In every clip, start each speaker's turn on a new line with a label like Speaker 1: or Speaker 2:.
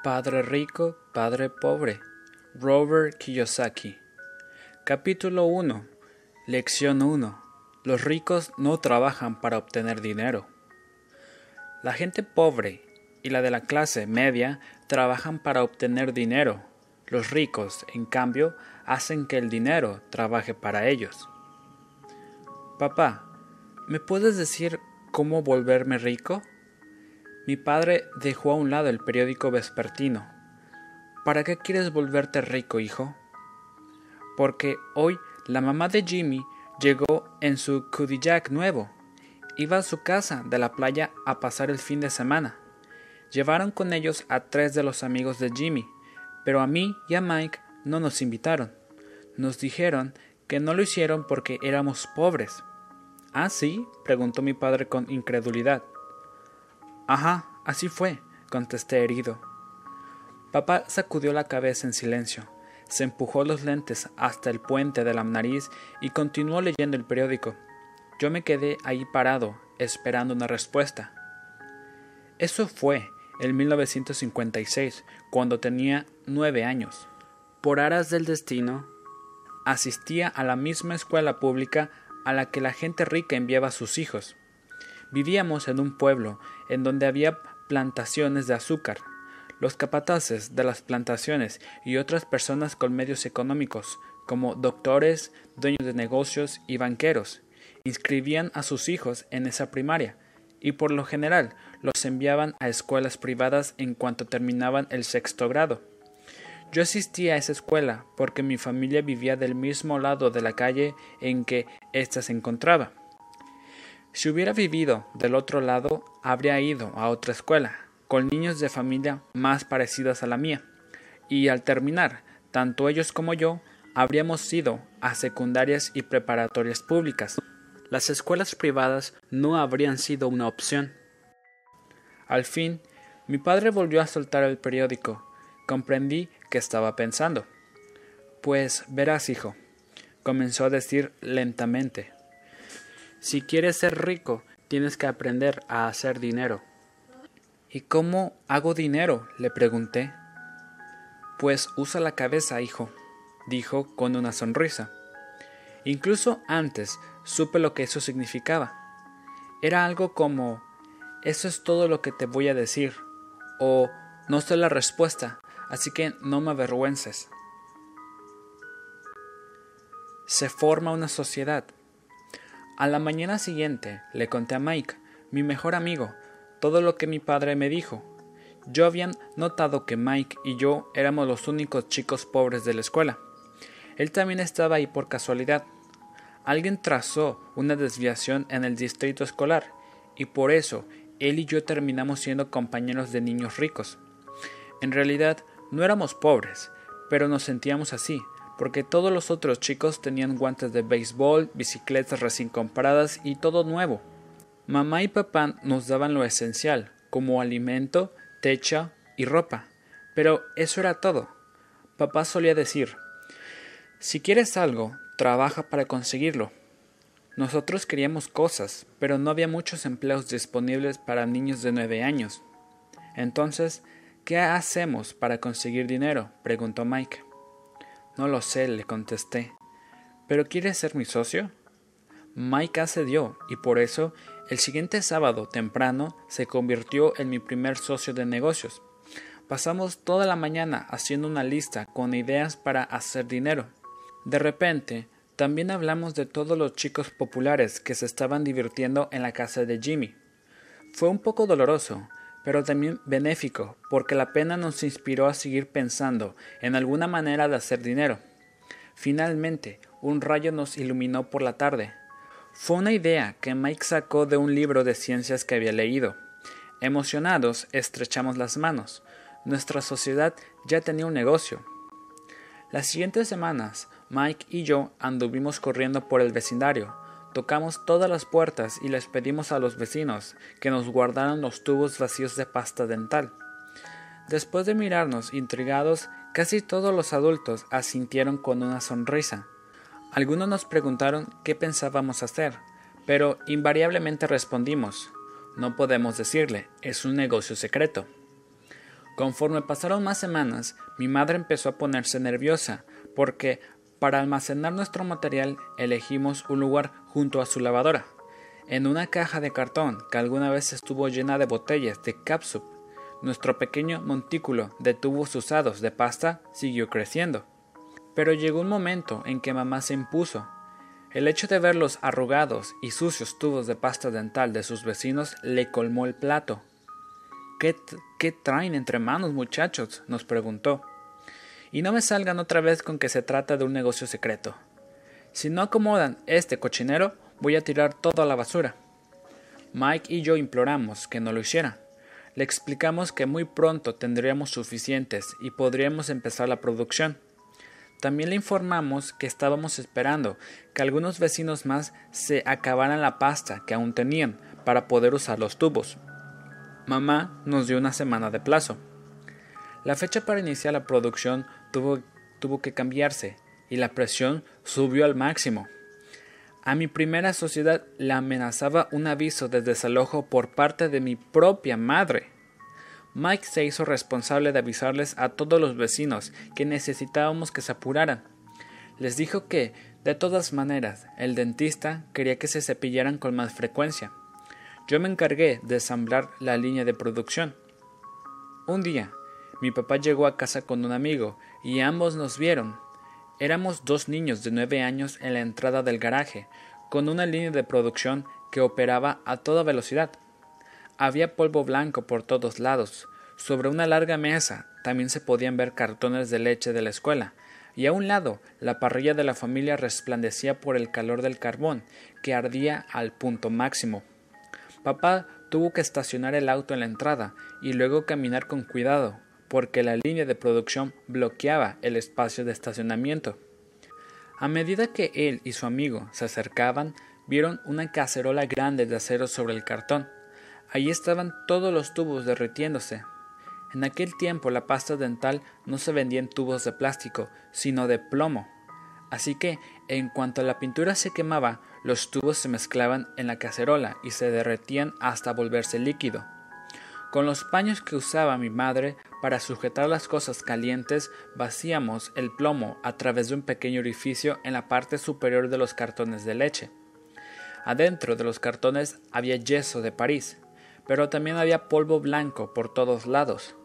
Speaker 1: Padre rico, padre pobre. Robert Kiyosaki. Capítulo 1. Lección 1. Los ricos no trabajan para obtener dinero. La gente pobre y la de la clase media trabajan para obtener dinero. Los ricos, en cambio, hacen que el dinero trabaje para ellos. Papá, ¿me puedes decir cómo volverme rico? Mi padre dejó a un lado el periódico vespertino. ¿Para qué quieres volverte rico, hijo? Porque hoy la mamá de Jimmy llegó en su Cadillac nuevo. Iba a su casa de la playa a pasar el fin de semana. Llevaron con ellos a tres de los amigos de Jimmy, pero a mí y a Mike no nos invitaron. Nos dijeron que no lo hicieron porque éramos pobres. ¿Ah, sí? preguntó mi padre con incredulidad. Ajá, así fue, contesté herido. Papá sacudió la cabeza en silencio, se empujó los lentes hasta el puente de la nariz y continuó leyendo el periódico. Yo me quedé ahí parado, esperando una respuesta. Eso fue en 1956, cuando tenía nueve años. Por aras del destino, asistía a la misma escuela pública a la que la gente rica enviaba a sus hijos. Vivíamos en un pueblo en donde había plantaciones de azúcar. Los capataces de las plantaciones y otras personas con medios económicos, como doctores, dueños de negocios y banqueros, inscribían a sus hijos en esa primaria, y por lo general los enviaban a escuelas privadas en cuanto terminaban el sexto grado. Yo asistí a esa escuela porque mi familia vivía del mismo lado de la calle en que ésta se encontraba. Si hubiera vivido del otro lado, habría ido a otra escuela, con niños de familia más parecidas a la mía, y al terminar, tanto ellos como yo habríamos ido a secundarias y preparatorias públicas. Las escuelas privadas no habrían sido una opción. Al fin, mi padre volvió a soltar el periódico. Comprendí que estaba pensando. Pues verás, hijo, comenzó a decir lentamente. Si quieres ser rico, tienes que aprender a hacer dinero. ¿Y cómo hago dinero? le pregunté. Pues usa la cabeza, hijo, dijo con una sonrisa. Incluso antes supe lo que eso significaba. Era algo como eso es todo lo que te voy a decir, o no sé la respuesta, así que no me avergüences. Se forma una sociedad, a la mañana siguiente le conté a Mike, mi mejor amigo, todo lo que mi padre me dijo. Yo había notado que Mike y yo éramos los únicos chicos pobres de la escuela. Él también estaba ahí por casualidad. Alguien trazó una desviación en el distrito escolar, y por eso él y yo terminamos siendo compañeros de niños ricos. En realidad no éramos pobres, pero nos sentíamos así, porque todos los otros chicos tenían guantes de béisbol, bicicletas recién compradas y todo nuevo. Mamá y papá nos daban lo esencial, como alimento, techo y ropa, pero eso era todo. Papá solía decir Si quieres algo, trabaja para conseguirlo. Nosotros queríamos cosas, pero no había muchos empleos disponibles para niños de nueve años. Entonces, ¿qué hacemos para conseguir dinero? preguntó Mike. No lo sé, le contesté. ¿Pero quieres ser mi socio? Mike accedió y por eso el siguiente sábado temprano se convirtió en mi primer socio de negocios. Pasamos toda la mañana haciendo una lista con ideas para hacer dinero. De repente, también hablamos de todos los chicos populares que se estaban divirtiendo en la casa de Jimmy. Fue un poco doloroso, pero también benéfico, porque la pena nos inspiró a seguir pensando en alguna manera de hacer dinero. Finalmente, un rayo nos iluminó por la tarde. Fue una idea que Mike sacó de un libro de ciencias que había leído. Emocionados, estrechamos las manos. Nuestra sociedad ya tenía un negocio. Las siguientes semanas, Mike y yo anduvimos corriendo por el vecindario, Tocamos todas las puertas y les pedimos a los vecinos que nos guardaran los tubos vacíos de pasta dental. Después de mirarnos intrigados, casi todos los adultos asintieron con una sonrisa. Algunos nos preguntaron qué pensábamos hacer, pero invariablemente respondimos no podemos decirle, es un negocio secreto. Conforme pasaron más semanas, mi madre empezó a ponerse nerviosa, porque para almacenar nuestro material elegimos un lugar junto a su lavadora, en una caja de cartón que alguna vez estuvo llena de botellas de capsup. Nuestro pequeño montículo de tubos usados de pasta siguió creciendo. Pero llegó un momento en que mamá se impuso. El hecho de ver los arrugados y sucios tubos de pasta dental de sus vecinos le colmó el plato. ¿Qué, ¿Qué traen entre manos, muchachos? nos preguntó. Y no me salgan otra vez con que se trata de un negocio secreto. Si no acomodan este cochinero, voy a tirar todo a la basura. Mike y yo imploramos que no lo hiciera. Le explicamos que muy pronto tendríamos suficientes y podríamos empezar la producción. También le informamos que estábamos esperando que algunos vecinos más se acabaran la pasta que aún tenían para poder usar los tubos. Mamá nos dio una semana de plazo. La fecha para iniciar la producción tuvo, tuvo que cambiarse y la presión subió al máximo. A mi primera sociedad la amenazaba un aviso de desalojo por parte de mi propia madre. Mike se hizo responsable de avisarles a todos los vecinos que necesitábamos que se apuraran. Les dijo que, de todas maneras, el dentista quería que se cepillaran con más frecuencia. Yo me encargué de ensamblar la línea de producción. Un día, mi papá llegó a casa con un amigo y ambos nos vieron. Éramos dos niños de nueve años en la entrada del garaje, con una línea de producción que operaba a toda velocidad. Había polvo blanco por todos lados. Sobre una larga mesa también se podían ver cartones de leche de la escuela, y a un lado la parrilla de la familia resplandecía por el calor del carbón, que ardía al punto máximo. Papá tuvo que estacionar el auto en la entrada y luego caminar con cuidado, porque la línea de producción bloqueaba el espacio de estacionamiento. A medida que él y su amigo se acercaban, vieron una cacerola grande de acero sobre el cartón. Allí estaban todos los tubos derritiéndose. En aquel tiempo la pasta dental no se vendía en tubos de plástico, sino de plomo. Así que, en cuanto la pintura se quemaba, los tubos se mezclaban en la cacerola y se derretían hasta volverse líquido. Con los paños que usaba mi madre para sujetar las cosas calientes, vaciamos el plomo a través de un pequeño orificio en la parte superior de los cartones de leche. Adentro de los cartones había yeso de París, pero también había polvo blanco por todos lados.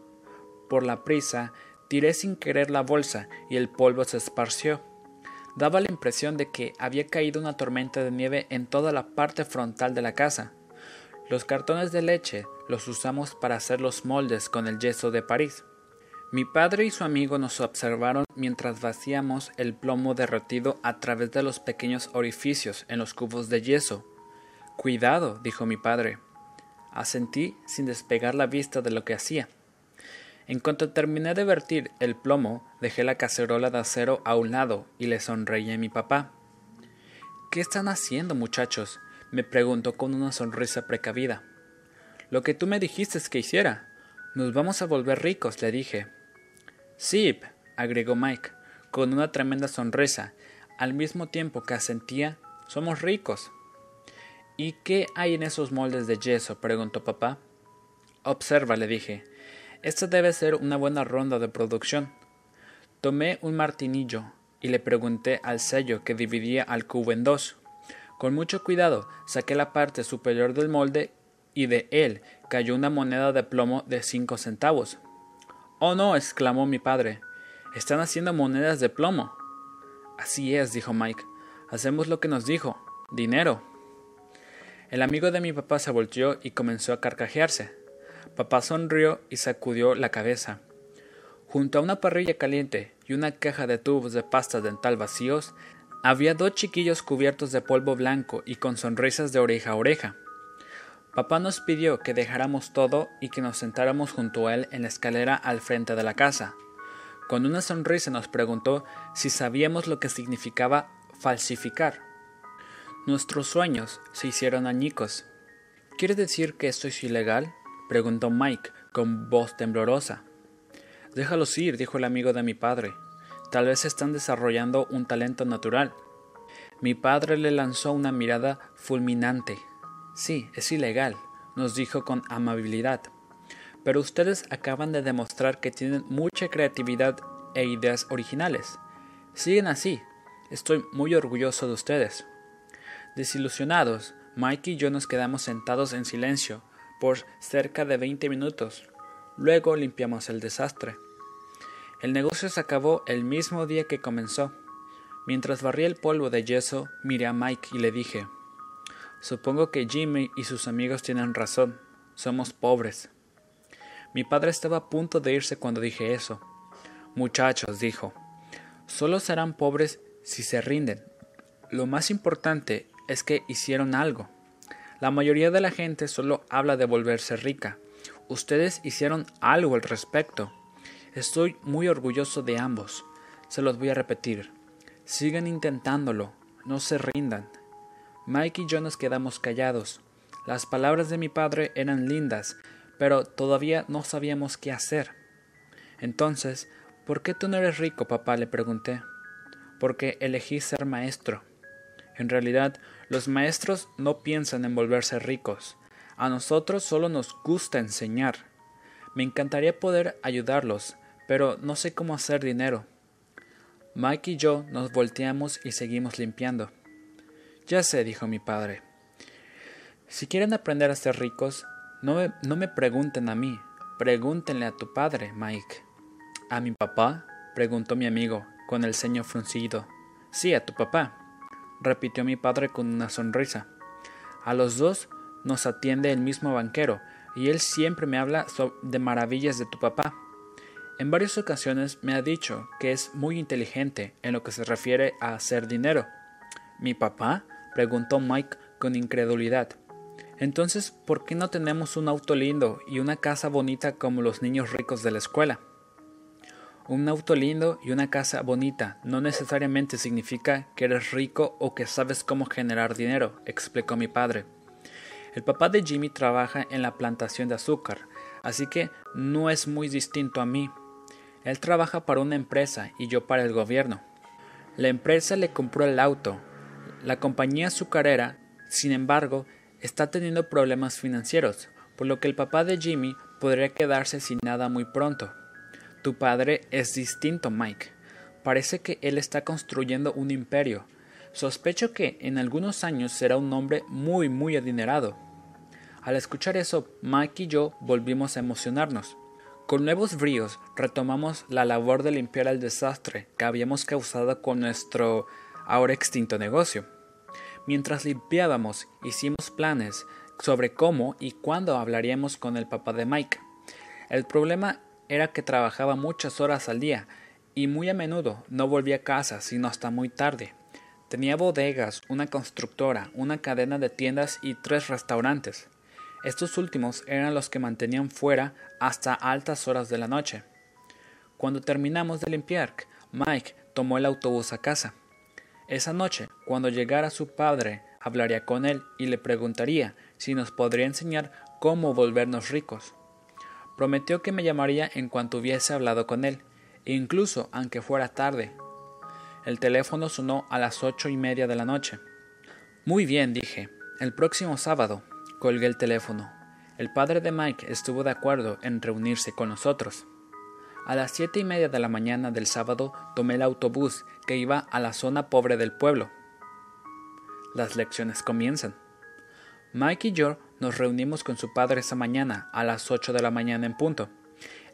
Speaker 1: Por la prisa, tiré sin querer la bolsa y el polvo se esparció daba la impresión de que había caído una tormenta de nieve en toda la parte frontal de la casa. Los cartones de leche los usamos para hacer los moldes con el yeso de París. Mi padre y su amigo nos observaron mientras vaciamos el plomo derretido a través de los pequeños orificios en los cubos de yeso. Cuidado, dijo mi padre. Asentí sin despegar la vista de lo que hacía. En cuanto terminé de vertir el plomo, dejé la cacerola de acero a un lado y le sonreí a mi papá. ¿Qué están haciendo, muchachos? me preguntó con una sonrisa precavida. Lo que tú me dijiste que hiciera. Nos vamos a volver ricos, le dije. Sí, agregó Mike, con una tremenda sonrisa, al mismo tiempo que asentía, somos ricos. ¿Y qué hay en esos moldes de yeso? preguntó papá. Observa, le dije, esta debe ser una buena ronda de producción. Tomé un martinillo y le pregunté al sello que dividía al cubo en dos. Con mucho cuidado saqué la parte superior del molde y de él cayó una moneda de plomo de cinco centavos. Oh no, exclamó mi padre. Están haciendo monedas de plomo. Así es, dijo Mike. Hacemos lo que nos dijo. Dinero. El amigo de mi papá se volteó y comenzó a carcajearse. Papá sonrió y sacudió la cabeza. Junto a una parrilla caliente y una caja de tubos de pasta dental vacíos, había dos chiquillos cubiertos de polvo blanco y con sonrisas de oreja a oreja. Papá nos pidió que dejáramos todo y que nos sentáramos junto a él en la escalera al frente de la casa. Con una sonrisa nos preguntó si sabíamos lo que significaba falsificar. Nuestros sueños se hicieron añicos. ¿Quiere decir que esto es ilegal? preguntó Mike con voz temblorosa. Déjalos ir, dijo el amigo de mi padre. Tal vez están desarrollando un talento natural. Mi padre le lanzó una mirada fulminante. Sí, es ilegal, nos dijo con amabilidad. pero ustedes acaban de demostrar que tienen mucha creatividad e ideas originales. Siguen así. Estoy muy orgulloso de ustedes. Desilusionados, Mike y yo nos quedamos sentados en silencio por cerca de veinte minutos. Luego limpiamos el desastre. El negocio se acabó el mismo día que comenzó. Mientras barría el polvo de yeso, miré a Mike y le dije Supongo que Jimmy y sus amigos tienen razón. Somos pobres. Mi padre estaba a punto de irse cuando dije eso. Muchachos, dijo, solo serán pobres si se rinden. Lo más importante es que hicieron algo. La mayoría de la gente solo habla de volverse rica. Ustedes hicieron algo al respecto. Estoy muy orgulloso de ambos. Se los voy a repetir. Sigan intentándolo. No se rindan. Mike y yo nos quedamos callados. Las palabras de mi padre eran lindas, pero todavía no sabíamos qué hacer. Entonces, ¿por qué tú no eres rico, papá? le pregunté. Porque elegí ser maestro. En realidad, los maestros no piensan en volverse ricos. A nosotros solo nos gusta enseñar. Me encantaría poder ayudarlos, pero no sé cómo hacer dinero. Mike y yo nos volteamos y seguimos limpiando. Ya sé, dijo mi padre. Si quieren aprender a ser ricos, no me, no me pregunten a mí, pregúntenle a tu padre, Mike. ¿A mi papá? preguntó mi amigo, con el ceño fruncido. Sí, a tu papá, repitió mi padre con una sonrisa. A los dos nos atiende el mismo banquero, y él siempre me habla de maravillas de tu papá. En varias ocasiones me ha dicho que es muy inteligente en lo que se refiere a hacer dinero. ¿Mi papá? Preguntó Mike con incredulidad. Entonces, ¿por qué no tenemos un auto lindo y una casa bonita como los niños ricos de la escuela? Un auto lindo y una casa bonita no necesariamente significa que eres rico o que sabes cómo generar dinero, explicó mi padre. El papá de Jimmy trabaja en la plantación de azúcar, así que no es muy distinto a mí. Él trabaja para una empresa y yo para el gobierno. La empresa le compró el auto. La compañía azucarera, sin embargo, está teniendo problemas financieros, por lo que el papá de Jimmy podría quedarse sin nada muy pronto. Tu padre es distinto, Mike. Parece que él está construyendo un imperio. Sospecho que en algunos años será un hombre muy, muy adinerado. Al escuchar eso, Mike y yo volvimos a emocionarnos. Con nuevos bríos retomamos la labor de limpiar el desastre que habíamos causado con nuestro ahora extinto negocio. Mientras limpiábamos, hicimos planes sobre cómo y cuándo hablaríamos con el papá de Mike. El problema era que trabajaba muchas horas al día y muy a menudo no volvía a casa sino hasta muy tarde. Tenía bodegas, una constructora, una cadena de tiendas y tres restaurantes. Estos últimos eran los que mantenían fuera hasta altas horas de la noche. Cuando terminamos de limpiar, Mike tomó el autobús a casa. Esa noche, cuando llegara su padre, hablaría con él y le preguntaría si nos podría enseñar cómo volvernos ricos. Prometió que me llamaría en cuanto hubiese hablado con él, incluso aunque fuera tarde. El teléfono sonó a las ocho y media de la noche. Muy bien, dije. El próximo sábado. Colgué el teléfono. El padre de Mike estuvo de acuerdo en reunirse con nosotros. A las siete y media de la mañana del sábado tomé el autobús que iba a la zona pobre del pueblo. Las lecciones comienzan. Mike y yo nos reunimos con su padre esa mañana a las ocho de la mañana en punto.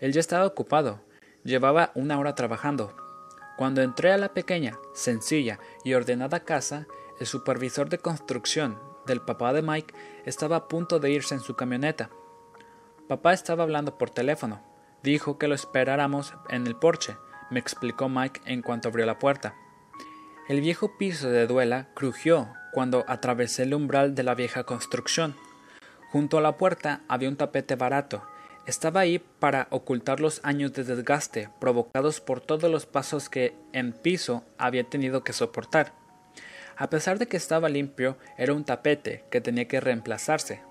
Speaker 1: Él ya estaba ocupado. Llevaba una hora trabajando. Cuando entré a la pequeña, sencilla y ordenada casa, el supervisor de construcción del papá de Mike estaba a punto de irse en su camioneta. Papá estaba hablando por teléfono. Dijo que lo esperáramos en el porche, me explicó Mike en cuanto abrió la puerta. El viejo piso de duela crujió cuando atravesé el umbral de la vieja construcción. Junto a la puerta había un tapete barato. Estaba ahí para ocultar los años de desgaste provocados por todos los pasos que en piso había tenido que soportar. A pesar de que estaba limpio, era un tapete que tenía que reemplazarse.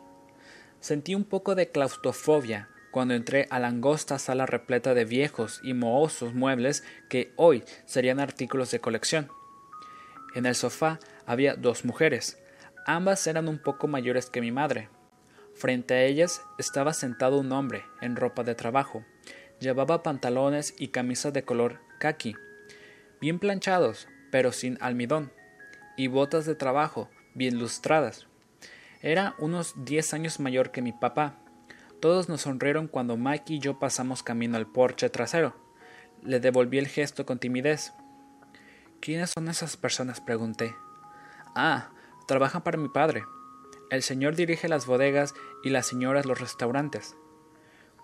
Speaker 1: Sentí un poco de claustrofobia cuando entré a la angosta sala repleta de viejos y mohosos muebles que hoy serían artículos de colección. En el sofá había dos mujeres. Ambas eran un poco mayores que mi madre. Frente a ellas estaba sentado un hombre en ropa de trabajo. Llevaba pantalones y camisa de color khaki, bien planchados, pero sin almidón, y botas de trabajo, bien lustradas. Era unos diez años mayor que mi papá. Todos nos sonrieron cuando Mike y yo pasamos camino al porche trasero. Le devolví el gesto con timidez. ¿Quiénes son esas personas? pregunté. Ah, trabajan para mi padre. El señor dirige las bodegas y las señoras los restaurantes.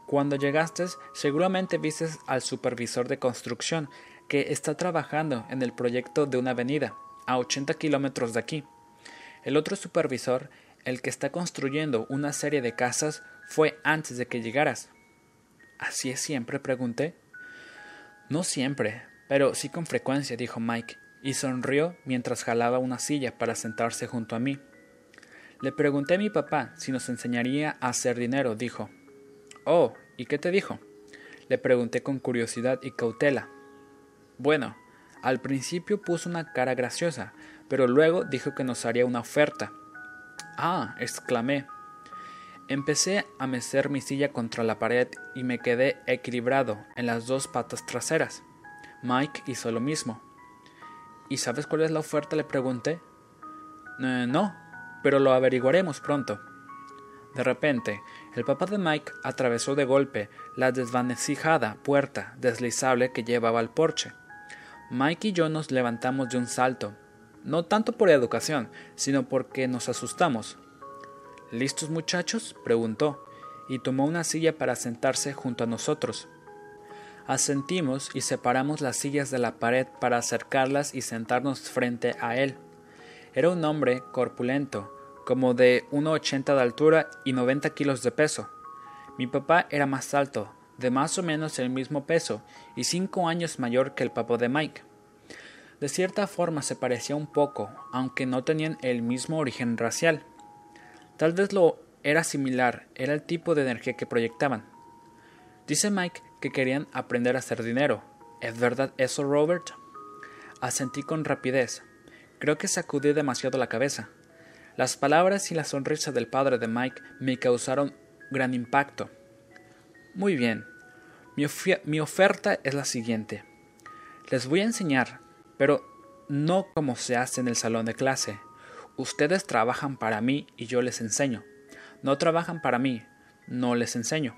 Speaker 1: Cuando llegaste, seguramente vistes al supervisor de construcción que está trabajando en el proyecto de una avenida, a 80 kilómetros de aquí. El otro supervisor, el que está construyendo una serie de casas, fue antes de que llegaras. ¿Así es siempre? pregunté. No siempre, pero sí con frecuencia, dijo Mike, y sonrió mientras jalaba una silla para sentarse junto a mí. Le pregunté a mi papá si nos enseñaría a hacer dinero, dijo. Oh, ¿y qué te dijo? Le pregunté con curiosidad y cautela. Bueno, al principio puso una cara graciosa, pero luego dijo que nos haría una oferta. Ah, exclamé. Empecé a mecer mi silla contra la pared y me quedé equilibrado en las dos patas traseras. Mike hizo lo mismo. ¿Y sabes cuál es la oferta? le pregunté. Eh, no, pero lo averiguaremos pronto. De repente, el papá de Mike atravesó de golpe la desvanecijada puerta deslizable que llevaba al porche. Mike y yo nos levantamos de un salto, no tanto por educación, sino porque nos asustamos. ¿Listos muchachos? preguntó, y tomó una silla para sentarse junto a nosotros. Asentimos y separamos las sillas de la pared para acercarlas y sentarnos frente a él. Era un hombre corpulento, como de 1,80 de altura y 90 kilos de peso. Mi papá era más alto, de más o menos el mismo peso y cinco años mayor que el papá de Mike. De cierta forma se parecía un poco, aunque no tenían el mismo origen racial. Tal vez lo era similar, era el tipo de energía que proyectaban. Dice Mike que querían aprender a hacer dinero. ¿Es verdad eso, Robert? Asentí con rapidez. Creo que sacudí demasiado la cabeza. Las palabras y la sonrisa del padre de Mike me causaron gran impacto. Muy bien, mi, oferta es la siguiente. Les voy a enseñar, pero no como se hace en el salón de clase. Ustedes trabajan para mí y yo les enseño. No trabajan para mí, no les enseño.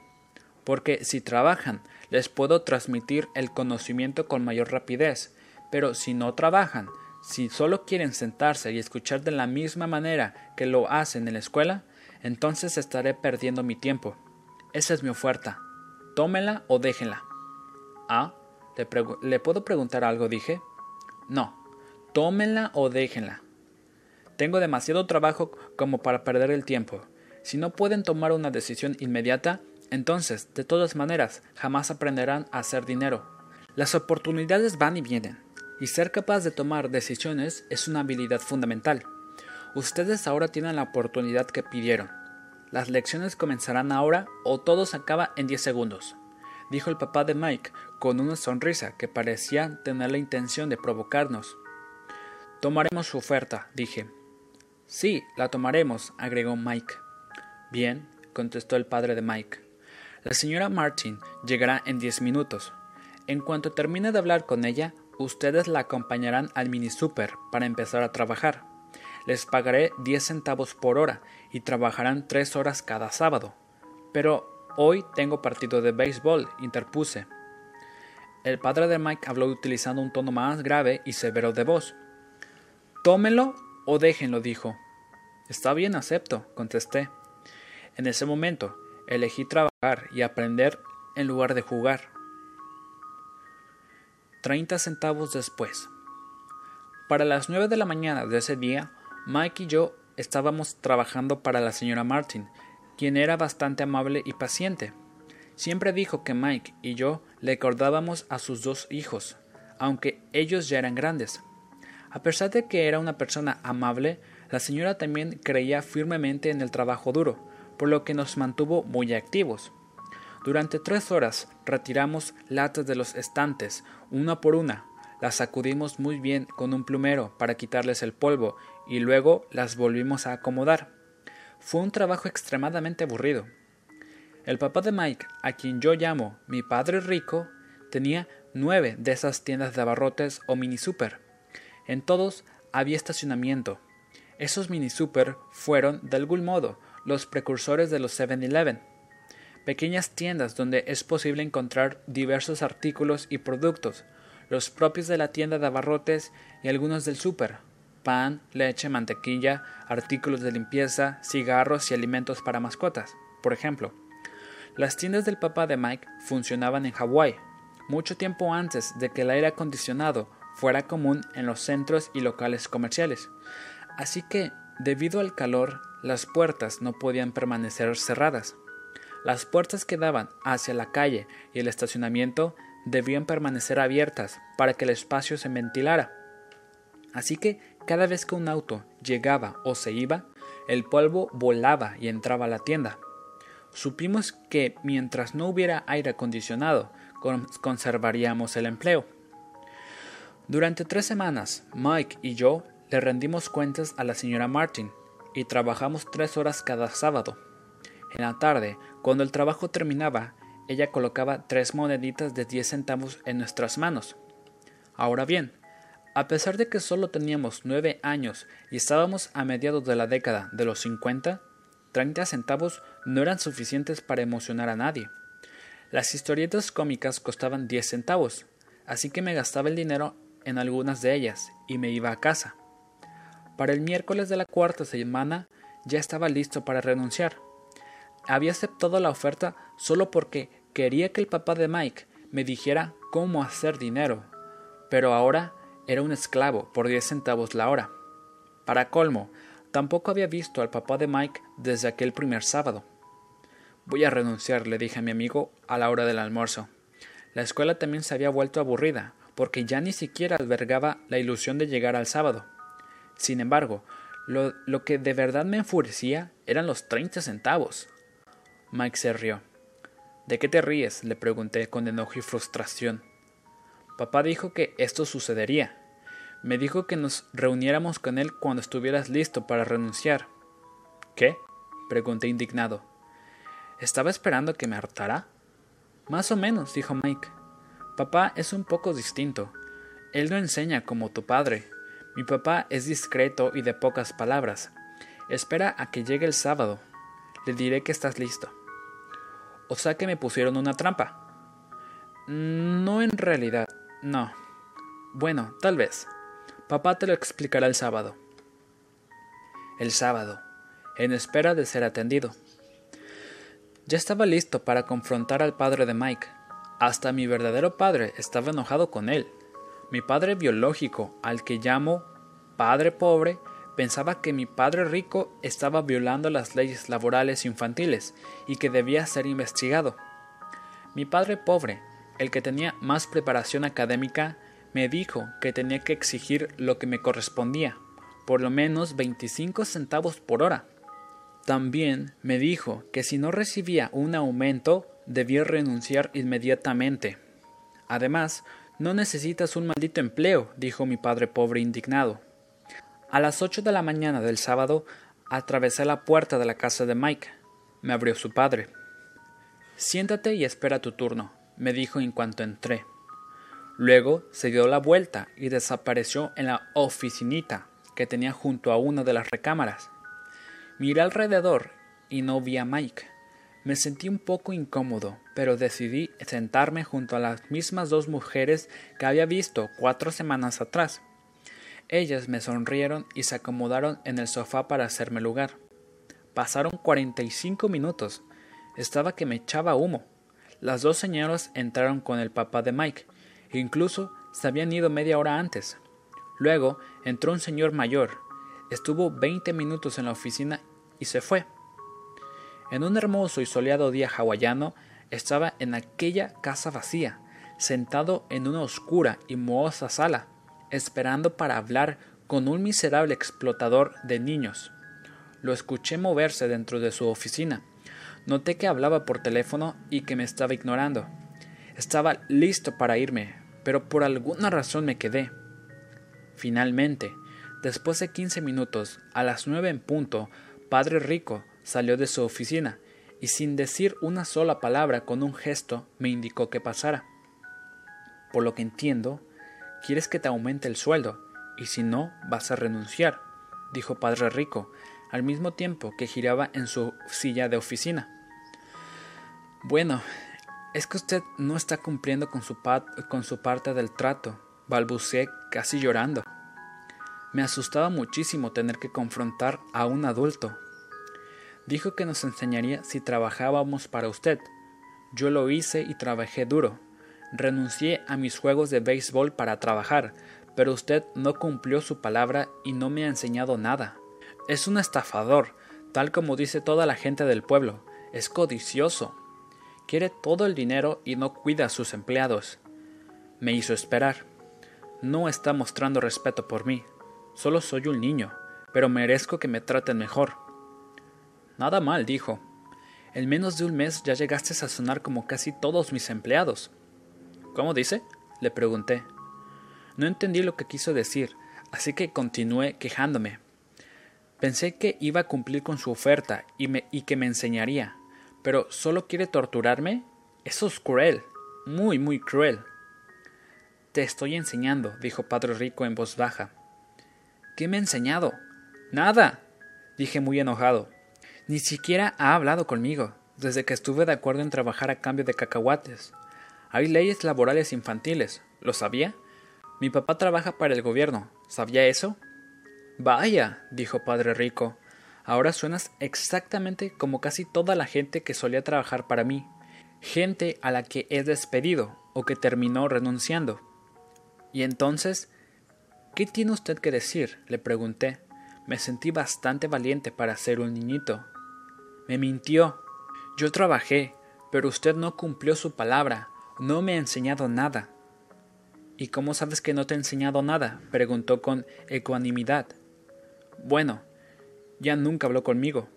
Speaker 1: Porque si trabajan, les puedo transmitir el conocimiento con mayor rapidez, pero si no trabajan, si solo quieren sentarse y escuchar de la misma manera que lo hacen en la escuela, entonces estaré perdiendo mi tiempo. Esa es mi oferta. Tómela o déjenla. Ah, ¿le, ¿le puedo preguntar algo? dije. No, tómenla o déjenla. Tengo demasiado trabajo como para perder el tiempo. Si no pueden tomar una decisión inmediata, entonces, de todas maneras, jamás aprenderán a hacer dinero. Las oportunidades van y vienen y ser capaz de tomar decisiones es una habilidad fundamental. Ustedes ahora tienen la oportunidad que pidieron. Las lecciones comenzarán ahora o todo se acaba en 10 segundos, dijo el papá de Mike con una sonrisa que parecía tener la intención de provocarnos. Tomaremos su oferta, dije. Sí, la tomaremos, agregó Mike. Bien, contestó el padre de Mike. La señora Martin llegará en diez minutos. En cuanto termine de hablar con ella, Ustedes la acompañarán al mini super para empezar a trabajar. Les pagaré 10 centavos por hora y trabajarán 3 horas cada sábado. Pero hoy tengo partido de béisbol, interpuse. El padre de Mike habló utilizando un tono más grave y severo de voz. Tómenlo o déjenlo, dijo. Está bien, acepto, contesté. En ese momento, elegí trabajar y aprender en lugar de jugar. 30 centavos después. Para las 9 de la mañana de ese día, Mike y yo estábamos trabajando para la señora Martin, quien era bastante amable y paciente. Siempre dijo que Mike y yo le acordábamos a sus dos hijos, aunque ellos ya eran grandes. A pesar de que era una persona amable, la señora también creía firmemente en el trabajo duro, por lo que nos mantuvo muy activos. Durante tres horas retiramos latas de los estantes, una por una, las sacudimos muy bien con un plumero para quitarles el polvo y luego las volvimos a acomodar. fue un trabajo extremadamente aburrido. El papá de Mike, a quien yo llamo mi padre rico, tenía nueve de esas tiendas de abarrotes o mini super. En todos había estacionamiento. Esos mini super fueron, de algún modo, los precursores de los 7-Eleven. Pequeñas tiendas donde es posible encontrar diversos artículos y productos, los propios de la tienda de abarrotes y algunos del super, pan, leche, mantequilla, artículos de limpieza, cigarros y alimentos para mascotas, por ejemplo. Las tiendas del papá de Mike funcionaban en Hawái, mucho tiempo antes de que el aire acondicionado fuera común en los centros y locales comerciales. Así que, debido al calor, las puertas no podían permanecer cerradas. Las puertas que daban hacia la calle y el estacionamiento debían permanecer abiertas para que el espacio se ventilara. Así que cada vez que un auto llegaba o se iba, el polvo volaba y entraba a la tienda. Supimos que mientras no hubiera aire acondicionado, conservaríamos el empleo. Durante tres semanas, Mike y yo le rendimos cuentas a la señora Martin y trabajamos tres horas cada sábado. En la tarde, cuando el trabajo terminaba, ella colocaba tres moneditas de diez centavos en nuestras manos. Ahora bien, a pesar de que solo teníamos nueve años y estábamos a mediados de la década de los cincuenta, treinta centavos no eran suficientes para emocionar a nadie. Las historietas cómicas costaban diez centavos, así que me gastaba el dinero en algunas de ellas y me iba a casa. Para el miércoles de la cuarta semana ya estaba listo para renunciar. Había aceptado la oferta solo porque quería que el papá de Mike me dijera cómo hacer dinero, pero ahora era un esclavo por diez centavos la hora. Para colmo, tampoco había visto al papá de Mike desde aquel primer sábado. Voy a renunciar, le dije a mi amigo a la hora del almuerzo. La escuela también se había vuelto aburrida, porque ya ni siquiera albergaba la ilusión de llegar al sábado. Sin embargo, lo, que de verdad me enfurecía eran los treinta centavos. Mike se rió. ¿De qué te ríes? le pregunté con enojo y frustración. Papá dijo que esto sucedería. Me dijo que nos reuniéramos con él cuando estuvieras listo para renunciar. ¿Qué? pregunté indignado. ¿Estaba esperando que me hartara? Más o menos, dijo Mike. Papá es un poco distinto. Él no enseña como tu padre. Mi papá es discreto y de pocas palabras. Espera a que llegue el sábado. Le diré que estás listo. O sea que me pusieron una trampa. No en realidad. No. Bueno, tal vez. Papá te lo explicará el sábado. El sábado, en espera de ser atendido. Ya estaba listo para confrontar al padre de Mike. Hasta mi verdadero padre estaba enojado con él. Mi padre biológico, al que llamo padre pobre, pensaba que mi padre rico estaba violando las leyes laborales infantiles y que debía ser investigado. Mi padre pobre el que tenía más preparación académica, me dijo que tenía que exigir lo que me correspondía, por lo menos 25 centavos por hora. También me dijo que si no recibía un aumento, debía renunciar inmediatamente. Además, no necesitas un maldito empleo, dijo mi padre pobre indignado. A las ocho de la mañana del sábado, atravesé la puerta de la casa de Mike. Me abrió su padre. Siéntate y espera tu turno, me dijo en cuanto entré. Luego se dio la vuelta y desapareció en la oficinita que tenía junto a una de las recámaras. Miré alrededor y no vi a Mike. Me sentí un poco incómodo, pero decidí sentarme junto a las mismas dos mujeres que había visto cuatro semanas atrás. Ellas me sonrieron y se acomodaron en el sofá para hacerme lugar. Pasaron cuarenta y cinco minutos. Estaba que me echaba humo. Las dos señoras entraron con el papá de Mike, incluso se habían ido media hora antes. Luego entró un señor mayor, estuvo veinte minutos en la oficina y se fue. En un hermoso y soleado día hawaiano, estaba en aquella casa vacía, sentado en una oscura y mohosa sala, esperando para hablar con un miserable explotador de niños. Lo escuché moverse dentro de su oficina, Noté que hablaba por teléfono y que me estaba ignorando. Estaba listo para irme, pero por alguna razón me quedé. Finalmente, después de quince minutos, a las nueve en punto, Padre Rico salió de su oficina y sin decir una sola palabra con un gesto me indicó que pasara. Por lo que entiendo, quieres que te aumente el sueldo y si no vas a renunciar, dijo Padre Rico, al mismo tiempo que giraba en su silla de oficina. Bueno, es que usted no está cumpliendo con su, con su parte del trato, balbuceé casi llorando. Me asustaba muchísimo tener que confrontar a un adulto. Dijo que nos enseñaría si trabajábamos para usted. Yo lo hice y trabajé duro. Renuncié a mis juegos de béisbol para trabajar, pero usted no cumplió su palabra y no me ha enseñado nada. Es un estafador, tal como dice toda la gente del pueblo. Es codicioso. Quiere todo el dinero y no cuida a sus empleados. Me hizo esperar. No está mostrando respeto por mí. Solo soy un niño, pero merezco que me traten mejor. Nada mal, dijo. En menos de un mes ya llegaste a sonar como casi todos mis empleados. ¿Cómo dice? le pregunté. No entendí lo que quiso decir, así que continué quejándome. Pensé que iba a cumplir con su oferta y, que me enseñaría, pero solo quiere torturarme. Eso es cruel, muy, muy cruel. Te estoy enseñando, dijo Padre Rico en voz baja. ¿Qué me ha enseñado? Nada, dije muy enojado. Ni siquiera ha hablado conmigo, desde que estuve de acuerdo en trabajar a cambio de cacahuates. Hay leyes laborales infantiles, ¿lo sabía? Mi papá trabaja para el gobierno, ¿sabía eso? Vaya, dijo Padre Rico, ahora suenas exactamente como casi toda la gente que solía trabajar para mí, gente a la que he despedido o que terminó renunciando. Y entonces, ¿qué tiene usted que decir? le pregunté. Me sentí bastante valiente para ser un niñito. Me mintió. Yo trabajé, pero usted no cumplió su palabra, no me ha enseñado nada. ¿Y cómo sabes que no te he enseñado nada? preguntó con ecuanimidad. Bueno, ya nunca habló conmigo.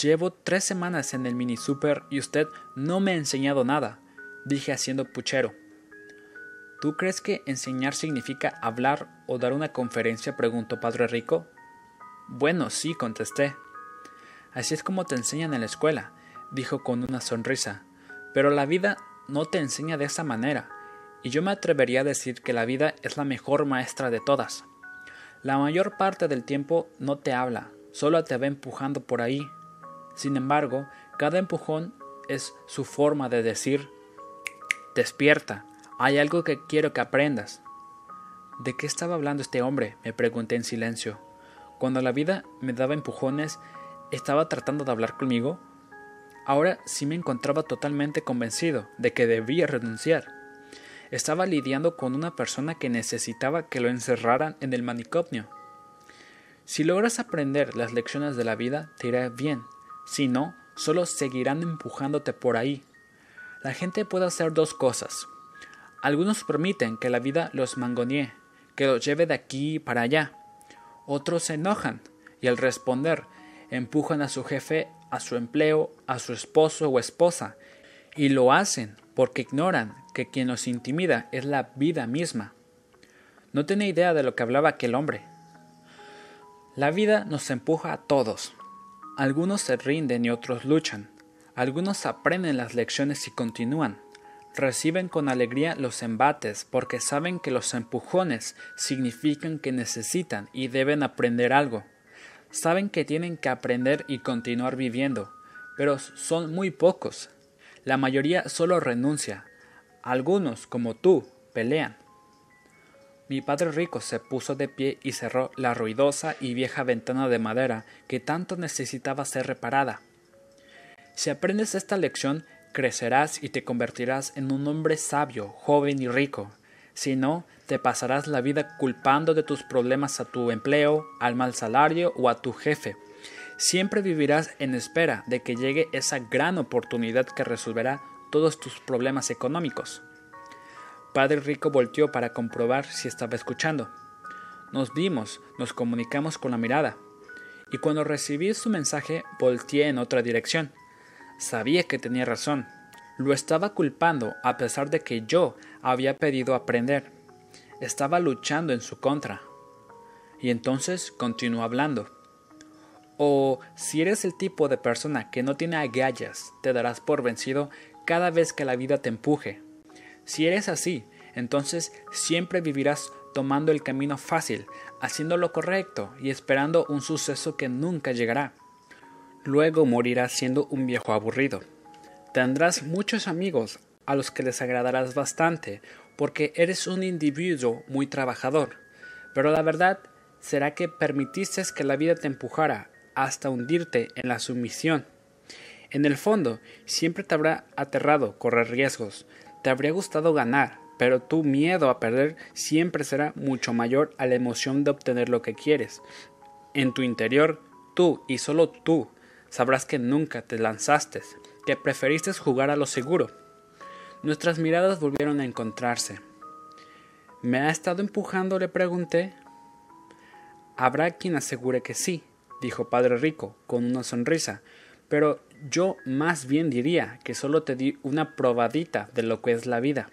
Speaker 1: Llevo tres semanas en el mini super y usted no me ha enseñado nada, dije haciendo puchero. ¿Tú crees que enseñar significa hablar o dar una conferencia? preguntó Padre Rico. Bueno, sí, contesté. Así es como te enseñan en la escuela, dijo con una sonrisa. Pero la vida no te enseña de esa manera, y yo me atrevería a decir que la vida es la mejor maestra de todas. La mayor parte del tiempo no te habla, solo te va empujando por ahí. Sin embargo, cada empujón es su forma de decir, despierta, hay algo que quiero que aprendas. ¿De qué estaba hablando este hombre? me pregunté en silencio. Cuando la vida me daba empujones, ¿estaba tratando de hablar conmigo? Ahora sí me encontraba totalmente convencido de que debía renunciar. Estaba lidiando con una persona que necesitaba que lo encerraran en el manicomio. Si logras aprender las lecciones de la vida, te irá bien. Si no, solo seguirán empujándote por ahí. La gente puede hacer dos cosas. Algunos permiten que la vida los mangonee, que los lleve de aquí para allá. Otros se enojan y al responder empujan a su jefe a su empleo, a su esposo o esposa, y lo hacen porque ignoran que quien los intimida es la vida misma. No tenía idea de lo que hablaba aquel hombre. La vida nos empuja a todos. Algunos se rinden y otros luchan. Algunos aprenden las lecciones y continúan. Reciben con alegría los embates porque saben que los empujones significan que necesitan y deben aprender algo saben que tienen que aprender y continuar viviendo, pero son muy pocos. La mayoría solo renuncia. Algunos, como tú, pelean. Mi padre rico se puso de pie y cerró la ruidosa y vieja ventana de madera que tanto necesitaba ser reparada. Si aprendes esta lección, crecerás y te convertirás en un hombre sabio, joven y rico. Si no, te pasarás la vida culpando de tus problemas a tu empleo, al mal salario o a tu jefe. Siempre vivirás en espera de que llegue esa gran oportunidad que resolverá todos tus problemas económicos. Padre Rico volteó para comprobar si estaba escuchando. Nos vimos, nos comunicamos con la mirada, y cuando recibí su mensaje volteé en otra dirección. Sabía que tenía razón. Lo estaba culpando a pesar de que yo había pedido aprender estaba luchando en su contra. Y entonces continuó hablando. O si eres el tipo de persona que no tiene agallas, te darás por vencido cada vez que la vida te empuje. Si eres así, entonces siempre vivirás tomando el camino fácil, haciendo lo correcto y esperando un suceso que nunca llegará. Luego morirás siendo un viejo aburrido. Tendrás muchos amigos a los que les agradarás bastante, porque eres un individuo muy trabajador. Pero la verdad será que permitiste que la vida te empujara hasta hundirte en la sumisión. En el fondo, siempre te habrá aterrado correr riesgos, te habría gustado ganar, pero tu miedo a perder siempre será mucho mayor a la emoción de obtener lo que quieres. En tu interior, tú y solo tú sabrás que nunca te lanzaste, que preferiste jugar a lo seguro. Nuestras miradas volvieron a encontrarse. ¿Me ha estado empujando? le pregunté. Habrá quien asegure que sí, dijo Padre Rico, con una sonrisa, pero yo más bien diría que solo te di una probadita de lo que es la vida.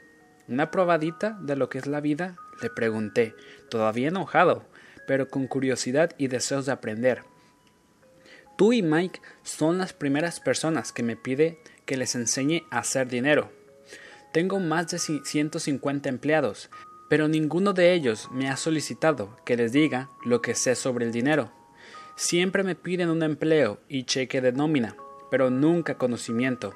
Speaker 1: ¿Una probadita de lo que es la vida? le pregunté, todavía enojado, pero con curiosidad y deseos de aprender. Tú y Mike son las primeras personas que me pide que les enseñe a hacer dinero. Tengo más de 150 empleados, pero ninguno de ellos me ha solicitado que les diga lo que sé sobre el dinero. Siempre me piden un empleo y cheque de nómina, pero nunca conocimiento.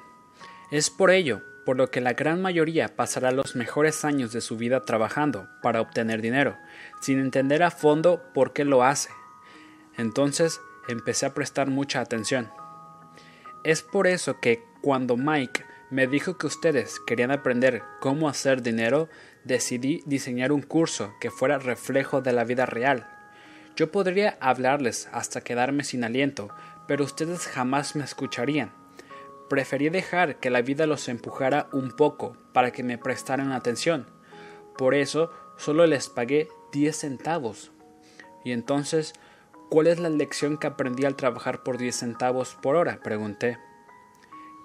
Speaker 1: Es por ello por lo que la gran mayoría pasará los mejores años de su vida trabajando para obtener dinero, sin entender a fondo por qué lo hace. Entonces empecé a prestar mucha atención. Es por eso que cuando Mike me dijo que ustedes querían aprender cómo hacer dinero, decidí diseñar un curso que fuera reflejo de la vida real. Yo podría hablarles hasta quedarme sin aliento, pero ustedes jamás me escucharían. Preferí dejar que la vida los empujara un poco para que me prestaran atención. Por eso solo les pagué 10 centavos. Y entonces, ¿cuál es la lección que aprendí al trabajar por 10 centavos por hora? pregunté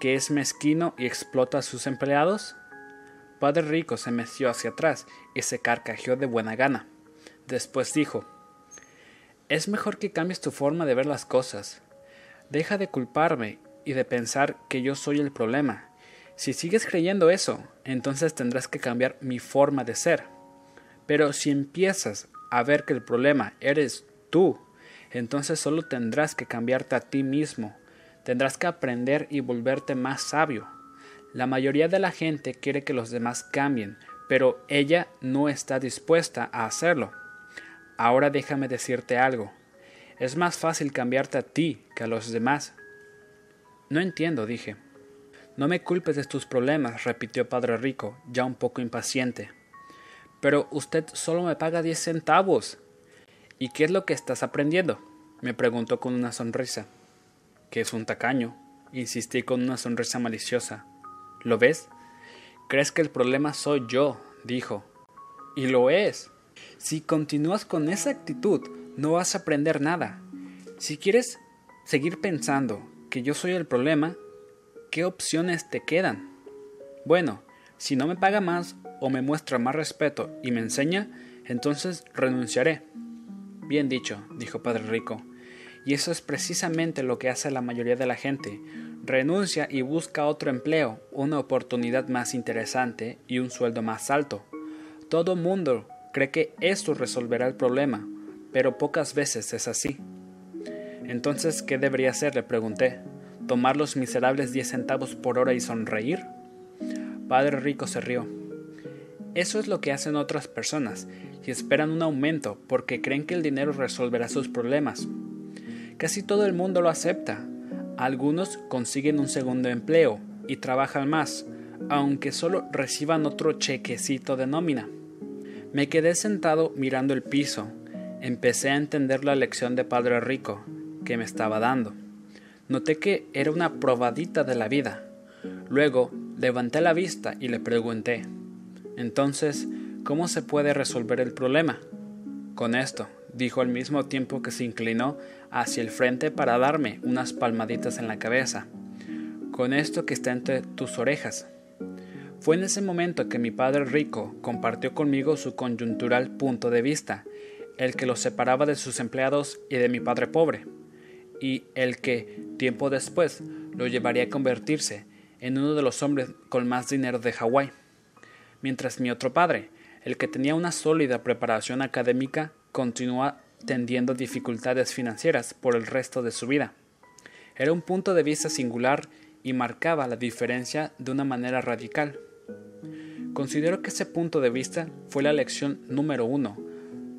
Speaker 1: que es mezquino y explota a sus empleados? Padre Rico se metió hacia atrás y se carcajeó de buena gana. Después dijo Es mejor que cambies tu forma de ver las cosas. Deja de culparme y de pensar que yo soy el problema. Si sigues creyendo eso, entonces tendrás que cambiar mi forma de ser. Pero si empiezas a ver que el problema eres tú, entonces solo tendrás que cambiarte a ti mismo Tendrás que aprender y volverte más sabio. La mayoría de la gente quiere que los demás cambien, pero ella no está dispuesta a hacerlo. Ahora déjame decirte algo. Es más fácil cambiarte a ti que a los demás. No entiendo, dije. No me culpes de tus problemas, repitió Padre Rico, ya un poco impaciente. Pero usted solo me paga diez centavos. ¿Y qué es lo que estás aprendiendo? me preguntó con una sonrisa que es un tacaño, insistí con una sonrisa maliciosa. ¿Lo ves? Crees que el problema soy yo, dijo. Y lo es. Si continúas con esa actitud, no vas a aprender nada. Si quieres seguir pensando que yo soy el problema, ¿qué opciones te quedan? Bueno, si no me paga más o me muestra más respeto y me enseña, entonces renunciaré. Bien dicho, dijo Padre Rico. Y eso es precisamente lo que hace la mayoría de la gente. Renuncia y busca otro empleo, una oportunidad más interesante y un sueldo más alto. Todo mundo cree que esto resolverá el problema, pero pocas veces es así. Entonces, ¿qué debería hacer? le pregunté. ¿Tomar los miserables 10 centavos por hora y sonreír? Padre Rico se rió. Eso es lo que hacen otras personas y esperan un aumento porque creen que el dinero resolverá sus problemas. Casi todo el mundo lo acepta. Algunos consiguen un segundo empleo y trabajan más, aunque solo reciban otro chequecito de nómina. Me quedé sentado mirando el piso. Empecé a entender la lección de Padre Rico que me estaba dando. Noté que era una probadita de la vida. Luego levanté la vista y le pregunté, entonces, ¿cómo se puede resolver el problema? Con esto, dijo al mismo tiempo que se inclinó hacia el frente para darme unas palmaditas en la cabeza. Con esto que está entre tus orejas. Fue en ese momento que mi padre rico compartió conmigo su coyuntural punto de vista, el que lo separaba de sus empleados y de mi padre pobre. y el que, tiempo después, lo llevaría a convertirse en uno de los hombres con más dinero de Hawái. Mientras mi otro padre, el que tenía una sólida preparación académica, continúa tendiendo dificultades financieras por el resto de su vida. Era un punto de vista singular y marcaba la diferencia de una manera radical. Considero que ese punto de vista fue la lección número uno.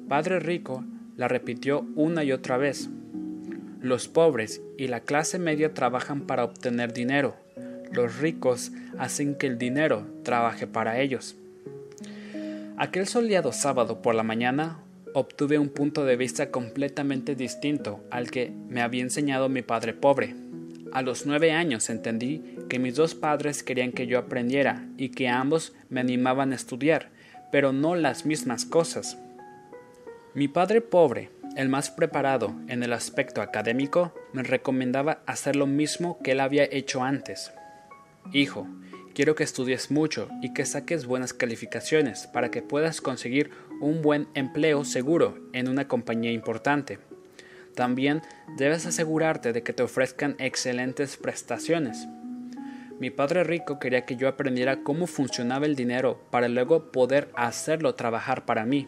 Speaker 1: Padre Rico la repitió una y otra vez. Los pobres y la clase media trabajan para obtener dinero. Los ricos hacen que el dinero trabaje para ellos. Aquel soleado sábado por la mañana obtuve un punto de vista completamente distinto al que me había enseñado mi padre pobre. A los nueve años entendí que mis dos padres querían que yo aprendiera y que ambos me animaban a estudiar, pero no las mismas cosas. Mi padre pobre, el más preparado en el aspecto académico, me recomendaba hacer lo mismo que él había hecho antes. Hijo, quiero que estudies mucho y que saques buenas calificaciones para que puedas conseguir un buen empleo seguro en una compañía importante. También debes asegurarte de que te ofrezcan excelentes prestaciones. Mi padre rico quería que yo aprendiera cómo funcionaba el dinero para luego poder hacerlo trabajar para mí.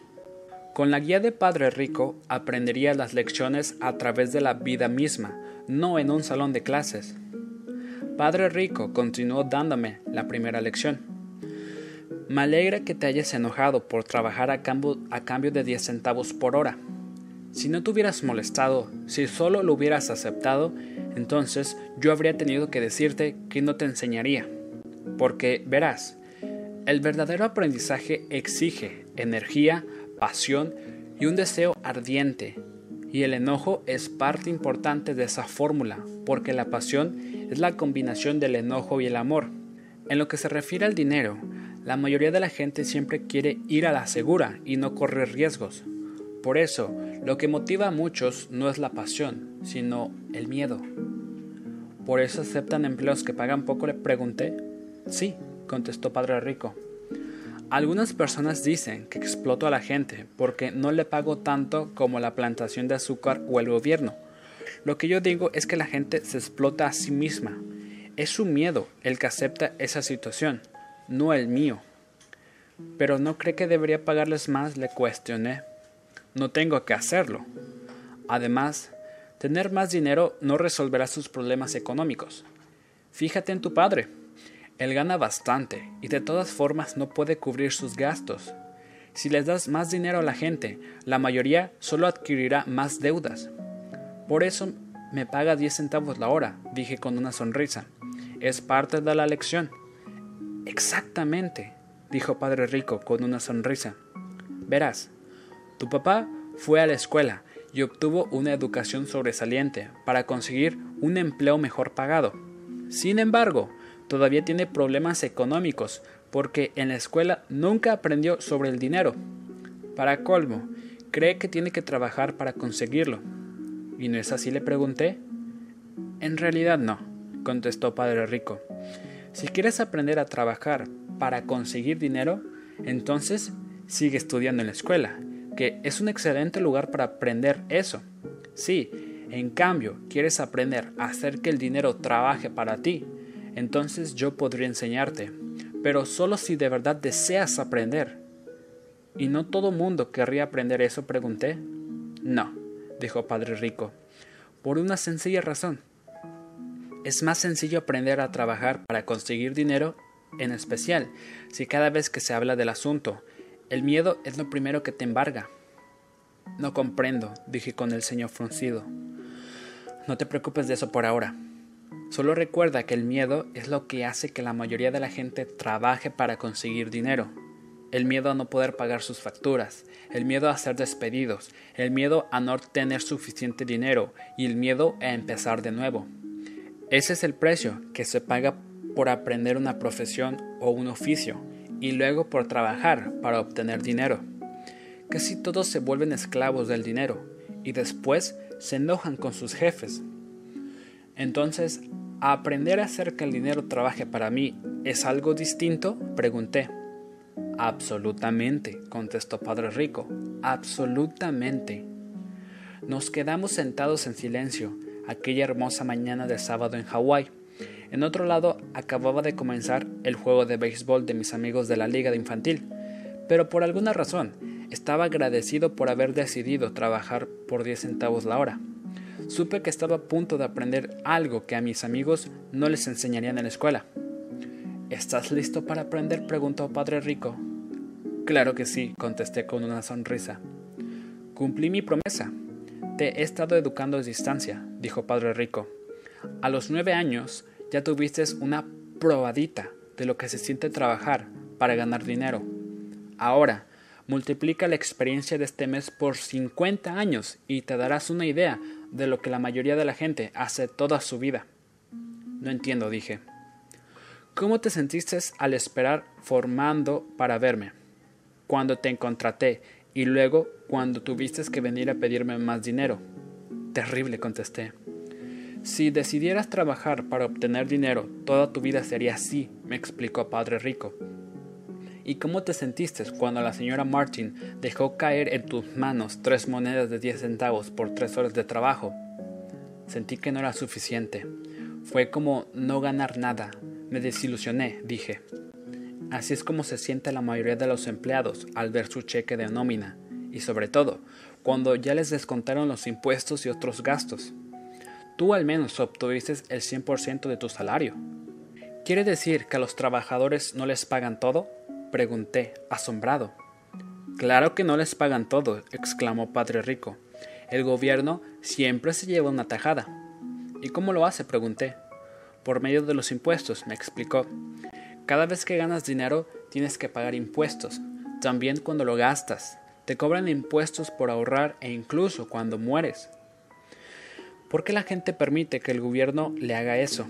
Speaker 1: Con la guía de Padre Rico aprendería las lecciones a través de la vida misma, no en un salón de clases. Padre Rico continuó dándome la primera lección. Me alegra que te hayas enojado por trabajar a cambio, a cambio de 10 centavos por hora. Si no te hubieras molestado, si solo lo hubieras aceptado, entonces yo habría tenido que decirte que no te enseñaría. Porque, verás, el verdadero aprendizaje exige energía, pasión y un deseo ardiente. Y el enojo es parte importante de esa fórmula, porque la pasión es la combinación del enojo y el amor. En lo que se refiere al dinero, la mayoría de la gente siempre quiere ir a la segura y no correr riesgos. Por eso, lo que motiva a muchos no es la pasión, sino el miedo. ¿Por eso aceptan empleos que pagan poco? Le pregunté. Sí, contestó Padre Rico. Algunas personas dicen que exploto a la gente porque no le pago tanto como la plantación de azúcar o el gobierno. Lo que yo digo es que la gente se explota a sí misma. Es su miedo el que acepta esa situación, no el mío. Pero no cree que debería pagarles más, le cuestioné. No tengo que hacerlo. Además, tener más dinero no resolverá sus problemas económicos. Fíjate en tu padre. Él gana bastante y de todas formas no puede cubrir sus gastos. Si les das más dinero a la gente, la mayoría solo adquirirá más deudas. Por eso me paga 10 centavos la hora, dije con una sonrisa. Es parte de la lección. Exactamente, dijo Padre Rico con una sonrisa. Verás, tu papá fue a la escuela y obtuvo una educación sobresaliente para conseguir un empleo mejor pagado. Sin embargo, todavía tiene problemas económicos porque en la escuela nunca aprendió sobre el dinero. Para colmo, cree que tiene que trabajar para conseguirlo. ¿Y no es así? le pregunté. En realidad no, contestó Padre Rico. Si quieres aprender a trabajar para conseguir dinero, entonces sigue estudiando en la escuela que es un excelente lugar para aprender eso. Si, en cambio, quieres aprender a hacer que el dinero trabaje para ti, entonces yo podría enseñarte, pero solo si de verdad deseas aprender. ¿Y no todo mundo querría aprender eso? pregunté. No, dijo Padre Rico, por una sencilla razón. Es más sencillo aprender a trabajar para conseguir dinero, en especial si cada vez que se habla del asunto el miedo es lo primero que te embarga. No comprendo, dije con el ceño fruncido. No te preocupes de eso por ahora. Solo recuerda que el miedo es lo que hace que la mayoría de la gente trabaje para conseguir dinero. El miedo a no poder pagar sus facturas, el miedo a ser despedidos, el miedo a no tener suficiente dinero y el miedo a empezar de nuevo. Ese es el precio que se paga por aprender una profesión o un oficio y luego por trabajar para obtener dinero. Casi todos se vuelven esclavos del dinero y después se enojan con sus jefes. Entonces, ¿aprender a hacer que el dinero trabaje para mí es algo distinto? Pregunté. Absolutamente, contestó Padre Rico. Absolutamente. Nos quedamos sentados en silencio, aquella hermosa mañana de sábado en Hawái. En otro lado, acababa de comenzar el juego de béisbol de mis amigos de la liga de infantil, pero por alguna razón estaba agradecido por haber decidido trabajar por 10 centavos la hora. Supe que estaba a punto de aprender algo que a mis amigos no les enseñarían en la escuela. ¿Estás listo para aprender? preguntó Padre Rico. Claro que sí, contesté con una sonrisa. Cumplí mi promesa. Te he estado educando a distancia, dijo Padre Rico. A los nueve años ya tuviste una probadita de lo que se siente trabajar para ganar dinero. Ahora, multiplica la experiencia de este mes por 50 años y te darás una idea de lo que la mayoría de la gente hace toda su vida. No entiendo, dije. ¿Cómo te sentiste al esperar formando para verme? Cuando te contraté y luego cuando tuviste que venir a pedirme más dinero. Terrible, contesté. Si decidieras trabajar para obtener dinero, toda tu vida sería así, me explicó Padre Rico. ¿Y cómo te sentiste cuando la señora Martin dejó caer en tus manos tres monedas de diez centavos por tres horas de trabajo? Sentí que no era suficiente. Fue como no ganar nada. Me desilusioné, dije. Así es como se siente la mayoría de los empleados al ver su cheque de nómina, y sobre todo, cuando ya les descontaron los impuestos y otros gastos. Tú al menos obtuviste el 100% de tu salario. ¿Quiere decir que a los trabajadores no les pagan todo? Pregunté, asombrado. Claro que no les pagan todo, exclamó Padre Rico. El gobierno siempre se lleva una tajada. ¿Y cómo lo hace? pregunté. Por medio de los impuestos, me explicó. Cada vez que ganas dinero tienes que pagar impuestos, también cuando lo gastas. Te cobran impuestos por ahorrar e incluso cuando mueres. ¿Por qué la gente permite que el gobierno le haga eso?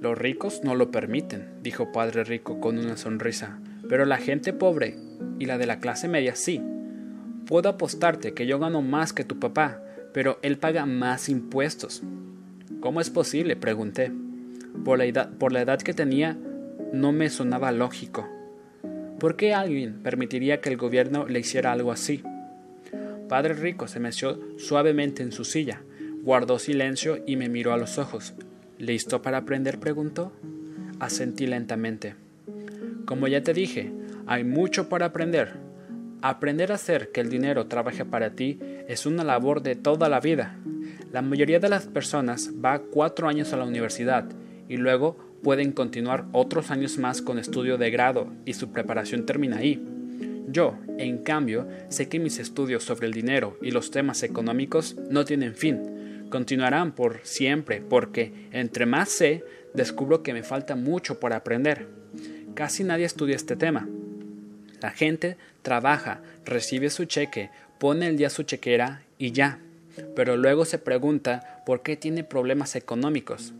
Speaker 1: Los ricos no lo permiten, dijo Padre Rico con una sonrisa. Pero la gente pobre y la de la clase media sí. Puedo apostarte que yo gano más que tu papá, pero él paga más impuestos. ¿Cómo es posible? pregunté. Por la edad, por que tenía, no me sonaba lógico. ¿Por qué alguien permitiría que el gobierno le hiciera algo así? Padre Rico se meció suavemente en su silla, guardó silencio y me miró a los ojos. ¿Listo para aprender? preguntó. Asentí lentamente. Como ya te dije, hay mucho para aprender. Aprender a hacer que el dinero trabaje para ti es una labor de toda la vida. La mayoría de las personas va cuatro años a la universidad y luego pueden continuar otros años más con estudio de grado y su preparación termina ahí. Yo, en cambio, sé que mis estudios sobre el dinero y los temas económicos no tienen fin. Continuarán por siempre porque, entre más sé, descubro que me falta mucho por aprender. Casi nadie estudia este tema. La gente trabaja, recibe su cheque, pone el día su chequera y ya. Pero luego se pregunta por qué tiene problemas económicos.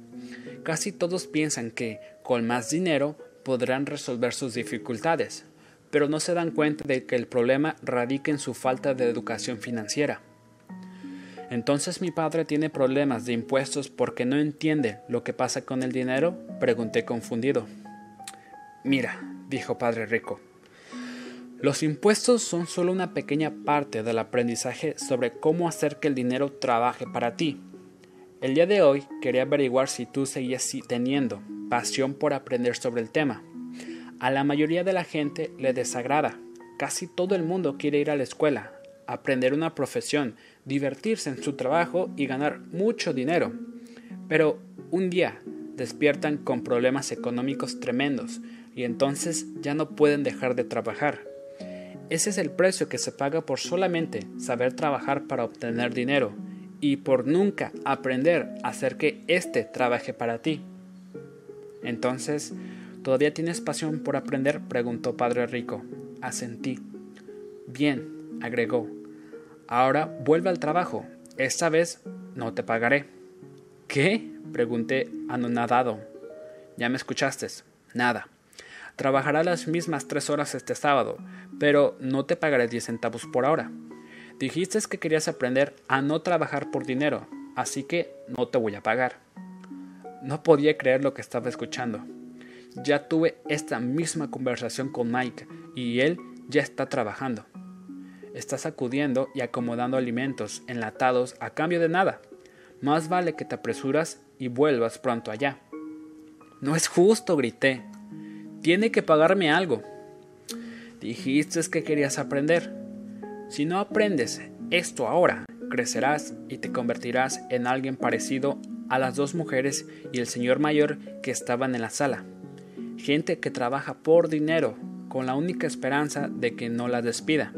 Speaker 1: Casi todos piensan que, con más dinero, podrán resolver sus dificultades, pero no se dan cuenta de que el problema radica en su falta de educación financiera. Entonces mi padre tiene problemas de impuestos porque no entiende lo que pasa con el dinero, pregunté confundido. Mira, dijo Padre Rico, los impuestos son solo una pequeña parte del aprendizaje sobre cómo hacer que el dinero trabaje para ti. El día de hoy quería averiguar si tú seguías teniendo pasión por aprender sobre el tema. A la mayoría de la gente le desagrada. Casi todo el mundo quiere ir a la escuela, aprender una profesión, divertirse en su trabajo y ganar mucho dinero. Pero un día despiertan con problemas económicos tremendos y entonces ya no pueden dejar de trabajar. Ese es el precio que se paga por solamente saber trabajar para obtener dinero y por nunca aprender a hacer que éste trabaje para ti. Entonces, ¿todavía tienes pasión por aprender? preguntó Padre Rico. Asentí. Bien, agregó. Ahora vuelve al trabajo. Esta vez no te pagaré. ¿Qué? pregunté anonadado. Ya me escuchaste. Nada. Trabajará las mismas tres horas este sábado, pero no te pagaré diez centavos por hora. Dijiste que querías aprender a no trabajar por dinero, así que no te voy a pagar. No podía creer lo que estaba escuchando. Ya tuve esta misma conversación con Mike y él ya está trabajando. Está sacudiendo y acomodando alimentos enlatados a cambio de nada. Más vale que te apresuras y vuelvas pronto allá. No es justo, grité. Tiene que pagarme algo. Dijiste que querías aprender. Si no aprendes esto ahora, crecerás y te convertirás en alguien parecido a las dos mujeres y el señor mayor que estaban en la sala. Gente que trabaja por dinero con la única esperanza de que no la despida.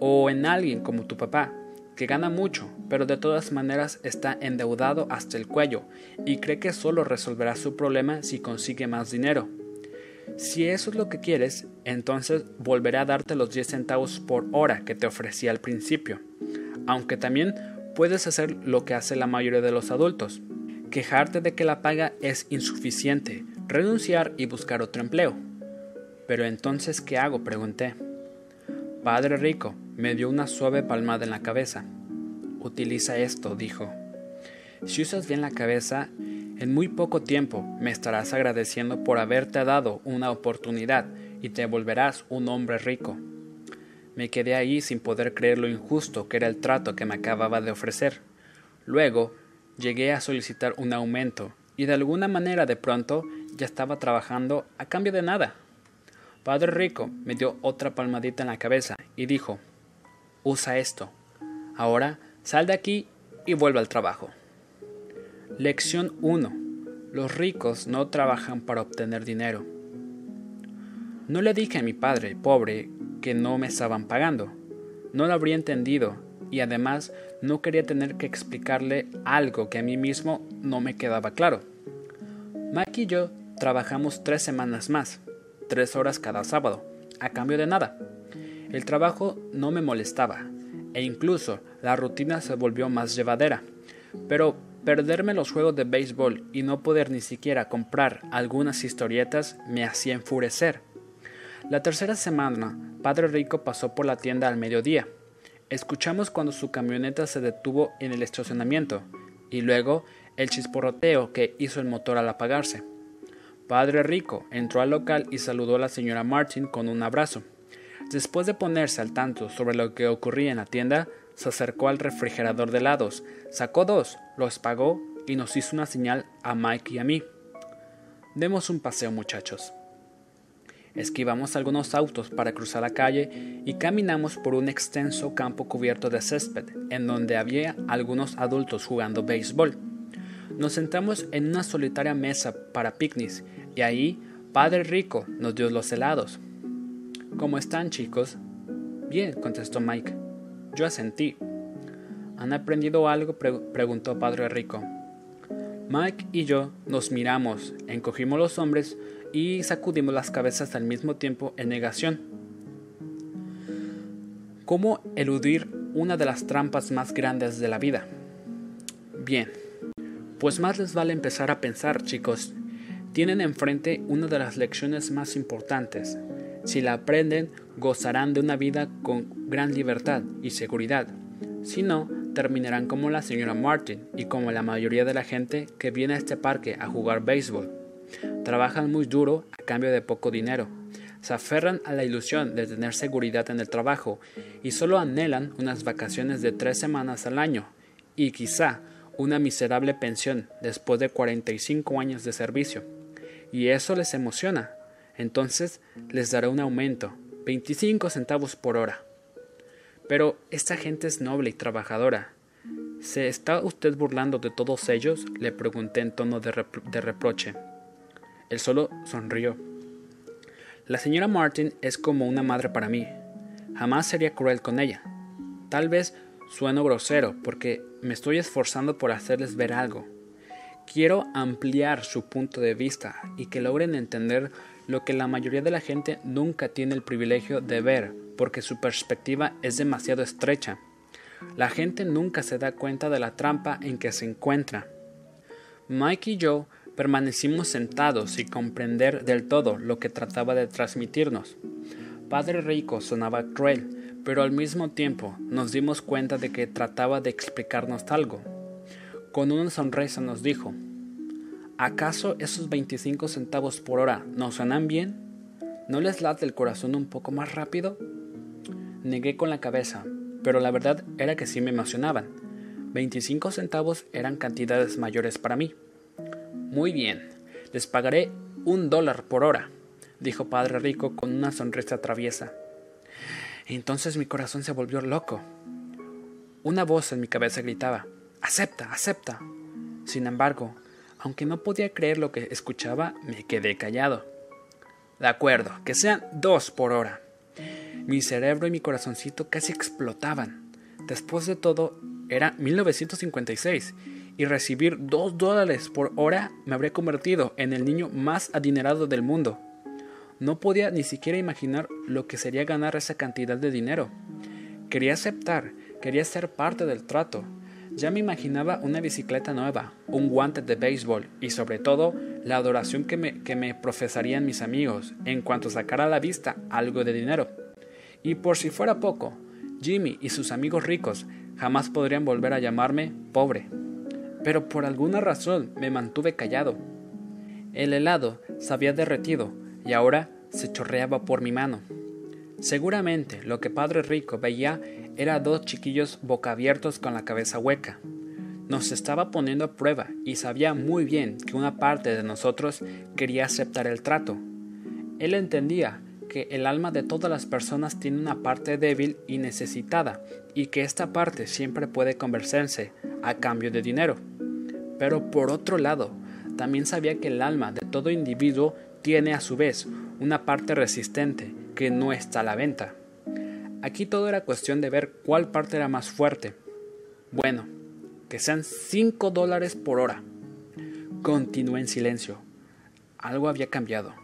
Speaker 1: O en alguien como tu papá, que gana mucho, pero de todas maneras está endeudado hasta el cuello y cree que solo resolverá su problema si consigue más dinero. Si eso es lo que quieres, entonces volveré a darte los 10 centavos por hora que te ofrecí al principio. Aunque también puedes hacer lo que hace la mayoría de los adultos, quejarte de que la paga es insuficiente, renunciar y buscar otro empleo. Pero entonces, ¿qué hago? pregunté. Padre Rico me dio una suave palmada en la cabeza. Utiliza esto, dijo. Si usas bien la cabeza, en muy poco tiempo me estarás agradeciendo por haberte dado una oportunidad y te volverás un hombre rico. Me quedé ahí sin poder creer lo injusto que era el trato que me acababa de ofrecer. Luego llegué a solicitar un aumento y de alguna manera de pronto ya estaba trabajando a cambio de nada. Padre Rico me dio otra palmadita en la cabeza y dijo Usa esto. Ahora sal de aquí y vuelve al trabajo. Lección 1. Los ricos no trabajan para obtener dinero. No le dije a mi padre, pobre, que no me estaban pagando. No lo habría entendido y además no quería tener que explicarle algo que a mí mismo no me quedaba claro. Mike y yo trabajamos tres semanas más, tres horas cada sábado, a cambio de nada. El trabajo no me molestaba, e incluso la rutina se volvió más llevadera. Pero perderme los juegos de béisbol y no poder ni siquiera comprar algunas historietas me hacía enfurecer. La tercera semana, Padre Rico pasó por la tienda al mediodía. Escuchamos cuando su camioneta se detuvo en el estacionamiento y luego el chisporroteo que hizo el motor al apagarse. Padre Rico entró al local y saludó a la señora Martin con un abrazo. Después de ponerse al tanto sobre lo que ocurría en la tienda, se acercó al refrigerador de helados, sacó dos, los pagó y nos hizo una señal a Mike y a mí. Demos un paseo, muchachos. Esquivamos algunos autos para cruzar la calle y caminamos por un extenso campo cubierto de césped, en donde había algunos adultos jugando béisbol. Nos sentamos en una solitaria mesa para picnics y ahí Padre Rico nos dio los helados. ¿Cómo están, chicos? Bien, contestó Mike. Yo asentí. ¿Han aprendido algo? preguntó Padre Rico. Mike y yo nos miramos, encogimos los hombres y sacudimos las cabezas al mismo tiempo en negación. ¿Cómo eludir una de las trampas más grandes de la vida? Bien, pues más les vale empezar a pensar, chicos. Tienen enfrente una de las lecciones más importantes. Si la aprenden, gozarán de una vida con gran libertad y seguridad. Si no, terminarán como la señora Martin y como la mayoría de la gente que viene a este parque a jugar béisbol. Trabajan muy duro a cambio de poco dinero. Se aferran a la ilusión de tener seguridad en el trabajo y solo anhelan unas vacaciones de tres semanas al año y quizá una miserable pensión después de 45 años de servicio. Y eso les emociona. Entonces les dará un aumento, 25 centavos por hora. Pero esta gente es noble y trabajadora. ¿Se está usted burlando de todos ellos? le pregunté en tono de, de reproche. Él solo sonrió. La señora Martin es como una madre para mí. Jamás sería cruel con ella. Tal vez Sueno grosero porque me estoy esforzando por hacerles ver algo. Quiero ampliar su punto de vista y que logren entender lo que la mayoría de la gente nunca tiene el privilegio de ver porque su perspectiva es demasiado estrecha. La gente nunca se da cuenta de la trampa en que se encuentra. Mike y yo permanecimos sentados sin comprender del todo lo que trataba de transmitirnos. Padre Rico sonaba cruel, pero al mismo tiempo nos dimos cuenta de que trataba de explicarnos algo. Con una sonrisa nos dijo, ¿acaso esos 25 centavos por hora no suenan bien? ¿No les late el corazón un poco más rápido? Negué con la cabeza, pero la verdad era que sí me emocionaban. 25 centavos eran cantidades mayores para mí. Muy bien, les pagaré un dólar por hora, dijo Padre Rico con una sonrisa traviesa. Entonces mi corazón se volvió loco. Una voz en mi cabeza gritaba Acepta, acepta. Sin embargo, aunque no podía creer lo que escuchaba, me quedé callado. De acuerdo, que sean dos por hora. Mi cerebro y mi corazoncito casi explotaban. Después de todo, era 1956 y recibir dos dólares por hora me habría convertido en el niño más adinerado del mundo. No podía ni siquiera imaginar lo que sería ganar esa cantidad de dinero. Quería aceptar, quería ser parte del trato. Ya me imaginaba una bicicleta nueva, un guante de béisbol y sobre todo la adoración que me, que me profesarían mis amigos en cuanto sacara a la vista algo de dinero. Y por si fuera poco, Jimmy y sus amigos ricos jamás podrían volver a llamarme pobre. Pero por alguna razón me mantuve callado. El helado se había derretido y ahora se chorreaba por mi mano. Seguramente lo que Padre Rico veía era dos chiquillos boca abiertos con la cabeza hueca. Nos estaba poniendo a prueba y sabía muy bien que una parte de nosotros quería aceptar el trato. Él entendía que el alma de todas las personas tiene una parte débil y necesitada y que esta parte siempre puede convencerse a cambio de dinero. Pero por otro lado, también sabía que el alma de todo individuo tiene a su vez una parte resistente que no está a la venta. Aquí todo era cuestión de ver cuál parte era más fuerte. Bueno, que sean 5 dólares por hora. Continué en silencio. Algo había cambiado.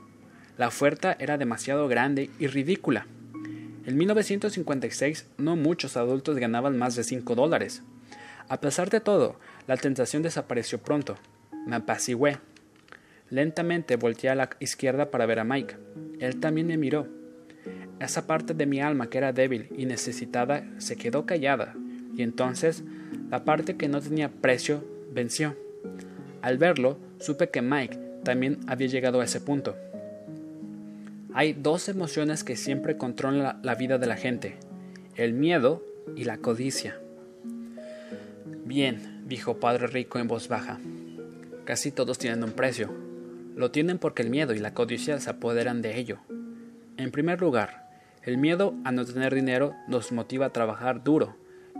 Speaker 1: La oferta era demasiado grande y ridícula. En 1956 no muchos adultos ganaban más de 5 dólares. A pesar de todo, la tentación desapareció pronto. Me apacigué. Lentamente volteé a la izquierda para ver a Mike. Él también me miró. Esa parte de mi alma que era débil y necesitada se quedó callada, y entonces la parte que no tenía precio venció. Al verlo, supe que Mike también había llegado a ese punto. Hay dos emociones que siempre controlan la, vida de la gente, el miedo y la codicia. Bien, dijo Padre Rico en voz baja. Casi todos tienen un precio, lo tienen porque el miedo y la codicia se apoderan de ello. En primer lugar, el miedo a no tener dinero nos motiva a trabajar duro,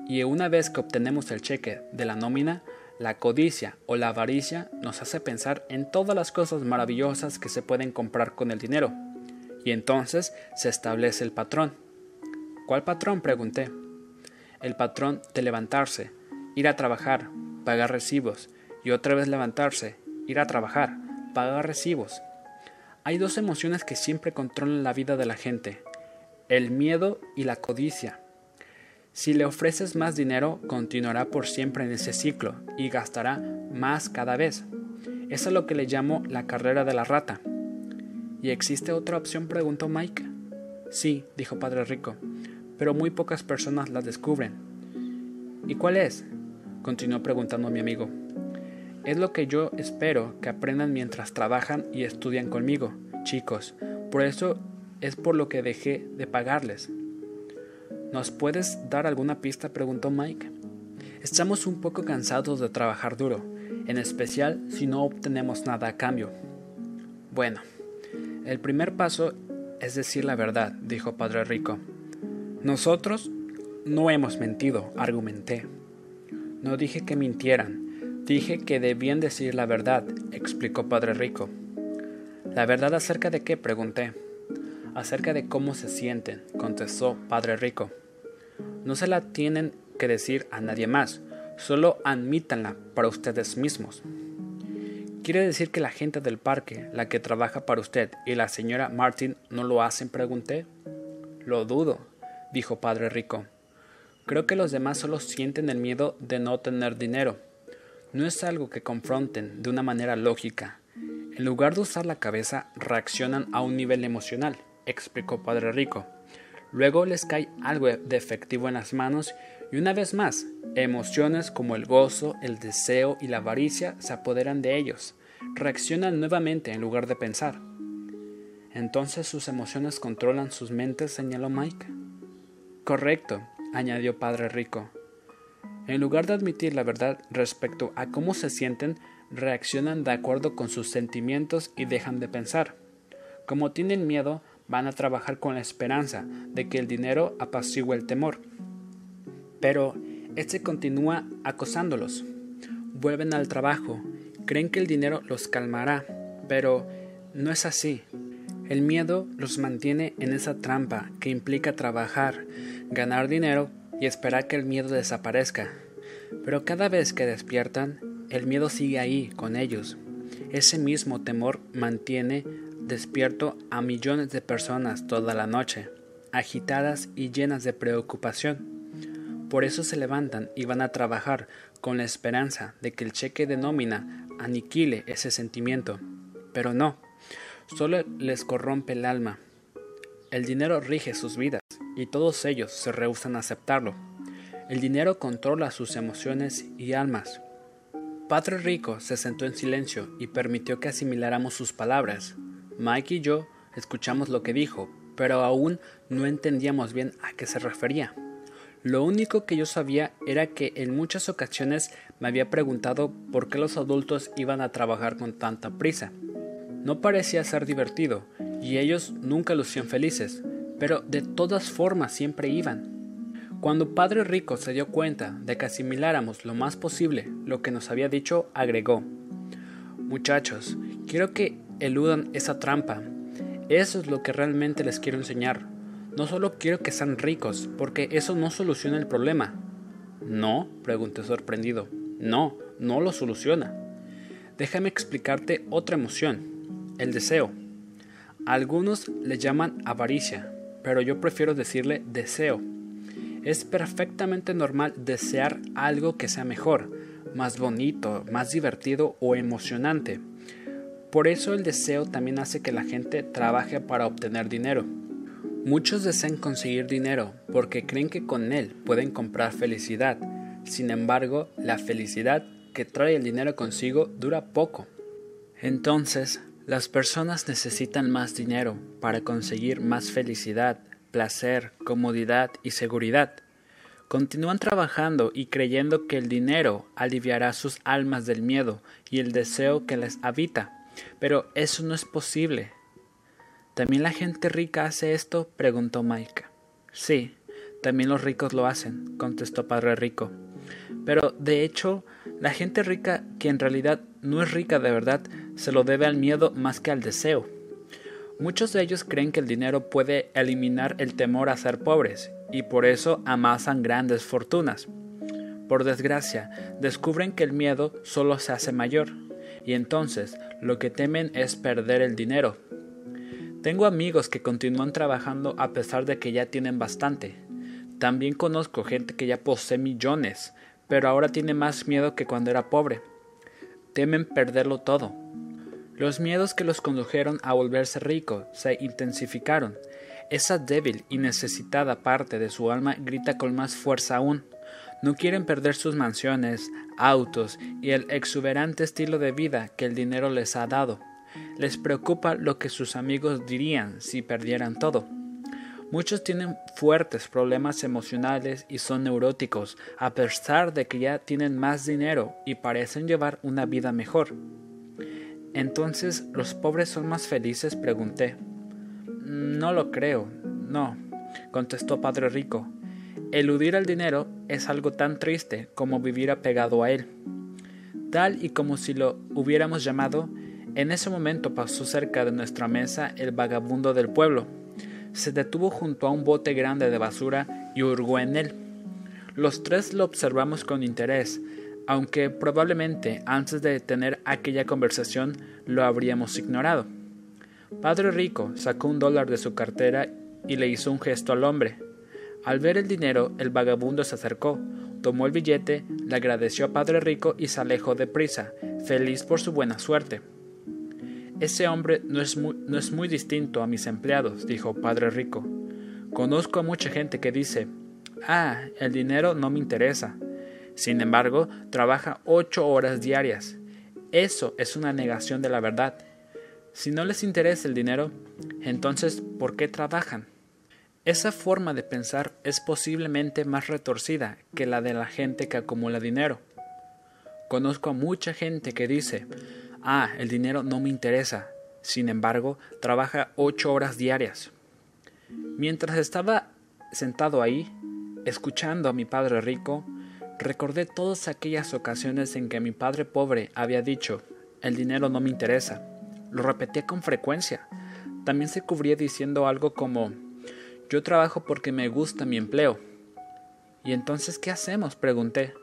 Speaker 1: y una vez que obtenemos el cheque de la nómina, la codicia o la avaricia nos hace pensar en todas las cosas maravillosas que se pueden comprar con el dinero, y entonces se establece el patrón. ¿Cuál patrón? pregunté. El patrón de levantarse, ir a trabajar, pagar recibos, y otra vez levantarse, ir a trabajar, pagar recibos. Hay dos emociones que siempre controlan la vida de la gente, el miedo y la codicia. Si le ofreces más dinero, continuará por siempre en ese ciclo y gastará más cada vez. Eso es lo que le llamo la carrera de la rata. ¿Y existe otra opción? preguntó Mike. Sí, dijo Padre Rico, pero muy pocas personas la descubren. ¿Y cuál es? Continuó preguntando mi amigo. Es lo que yo espero que aprendan mientras trabajan y estudian conmigo, chicos. Por eso es por lo que dejé de pagarles. ¿Nos puedes dar alguna pista? preguntó Mike. Estamos un poco cansados de trabajar duro, en especial si no obtenemos nada a cambio. Bueno, el primer paso es decir la verdad, dijo Padre Rico. Nosotros no hemos mentido, argumenté. No dije que mintieran, Dije que debían decir la verdad, explicó Padre Rico. ¿La verdad acerca de qué? pregunté. Acerca de cómo se sienten, contestó Padre Rico. No se la tienen que decir a nadie más, solo admítanla para ustedes mismos. ¿Quiere decir que la gente del parque, la que trabaja para usted y la señora Martin no lo hacen? pregunté. Lo dudo, dijo Padre Rico. Creo que los demás solo sienten el miedo de no tener dinero no es algo que confronten de una manera lógica. En lugar de usar la cabeza, reaccionan a un nivel emocional, explicó Padre Rico. Luego les cae algo de efectivo en las manos y una vez más, emociones como el gozo, el deseo y la avaricia se apoderan de ellos. Reaccionan nuevamente en lugar de pensar. Entonces sus emociones controlan sus mentes, señaló Mike. Correcto, añadió Padre Rico. En lugar de admitir la verdad respecto a cómo se sienten, reaccionan de acuerdo con sus sentimientos y dejan de pensar. Como tienen miedo, van a trabajar con la esperanza de que el dinero apacigüe el temor. Pero este continúa acosándolos. Vuelven al trabajo, creen que el dinero los calmará, pero no es así. El miedo los mantiene en esa trampa que implica trabajar, ganar dinero y esperar que el miedo desaparezca. Pero cada vez que despiertan, el miedo sigue ahí con ellos. Ese mismo temor mantiene despierto a millones de personas toda la noche, agitadas y llenas de preocupación. Por eso se levantan y van a trabajar con la esperanza de que el cheque de nómina aniquile ese sentimiento. Pero no, solo les corrompe el alma. El dinero rige sus vidas y todos ellos se rehúsan a aceptarlo. El dinero controla sus emociones y almas. Padre Rico se sentó en silencio y permitió que asimiláramos sus palabras. Mike y yo escuchamos lo que dijo, pero aún no entendíamos bien a qué se refería. Lo único que yo sabía era que en muchas ocasiones me había preguntado por qué los adultos iban a trabajar con tanta prisa. No parecía ser divertido, y ellos nunca lucían felices, pero de todas formas siempre iban. Cuando Padre Rico se dio cuenta de que asimiláramos lo más posible lo que nos había dicho, agregó Muchachos, quiero que eludan esa trampa. Eso es lo que realmente les quiero enseñar. No solo quiero que sean ricos, porque eso no soluciona el problema. No, pregunté sorprendido. No, no lo soluciona. Déjame explicarte otra emoción, el deseo. Algunos le llaman avaricia, pero yo prefiero decirle deseo es perfectamente normal desear algo que sea mejor, más bonito, más divertido o emocionante. Por eso el deseo también hace que la gente trabaje para obtener dinero. Muchos desean conseguir dinero porque creen que con él pueden comprar felicidad. Sin embargo, la felicidad que trae el dinero consigo dura poco. Entonces, las personas necesitan más dinero para conseguir más felicidad, placer, comodidad y seguridad. Continúan trabajando y creyendo que el dinero aliviará sus almas del miedo y el deseo que les habita, pero eso no es posible. ¿También la gente rica hace esto? preguntó Maika. Sí, también los ricos lo hacen, contestó Padre Rico. Pero, de hecho, la gente rica, que en realidad no es rica de verdad, se lo debe al miedo más que al deseo. Muchos de ellos creen que el dinero puede eliminar el temor a ser pobres y por eso amasan grandes fortunas. Por desgracia, descubren que el miedo solo se hace mayor y entonces lo que temen es perder el dinero. Tengo amigos que continúan trabajando a pesar de que ya tienen bastante. También conozco gente que ya posee millones, pero ahora tiene más miedo que cuando era pobre. Temen perderlo todo. Los miedos que los condujeron a volverse ricos se intensificaron. Esa débil y necesitada parte de su alma grita con más fuerza aún. No quieren perder sus mansiones, autos y el exuberante estilo de vida que el dinero les ha dado. Les preocupa lo que sus amigos dirían si perdieran todo. Muchos tienen fuertes problemas emocionales y son neuróticos, a pesar de que ya tienen más dinero y parecen llevar una vida mejor. Entonces, ¿los pobres son más felices? pregunté. No lo creo, no, contestó Padre Rico. Eludir al dinero es algo tan triste como vivir apegado a él. Tal y como si lo hubiéramos llamado, en ese momento pasó cerca de nuestra mesa el vagabundo del pueblo. Se detuvo junto a un bote grande de basura y hurgó en él. Los tres lo observamos con interés, aunque probablemente antes de tener aquella conversación lo habríamos ignorado. Padre Rico sacó un dólar de su cartera y le hizo un gesto al hombre. Al ver el dinero, el vagabundo se acercó, tomó el billete, le agradeció a Padre Rico y se alejó deprisa, feliz por su buena suerte. Ese hombre no es, muy, no es muy distinto a mis empleados, dijo Padre Rico. Conozco a mucha gente que dice, ah, el dinero no me interesa, sin embargo, trabaja ocho horas diarias. Eso es una negación de la verdad. Si no les interesa el dinero, entonces, ¿por qué trabajan? Esa forma de pensar es posiblemente más retorcida que la de la gente que acumula dinero. Conozco a mucha gente que dice, ah, el dinero no me interesa, sin embargo, trabaja ocho horas diarias. Mientras estaba sentado ahí, escuchando a mi padre rico, recordé todas aquellas ocasiones en que mi padre pobre había dicho, el dinero no me interesa. Lo repetía con frecuencia. También se cubría diciendo algo como, yo trabajo porque me gusta mi empleo. ¿Y entonces qué hacemos? pregunté.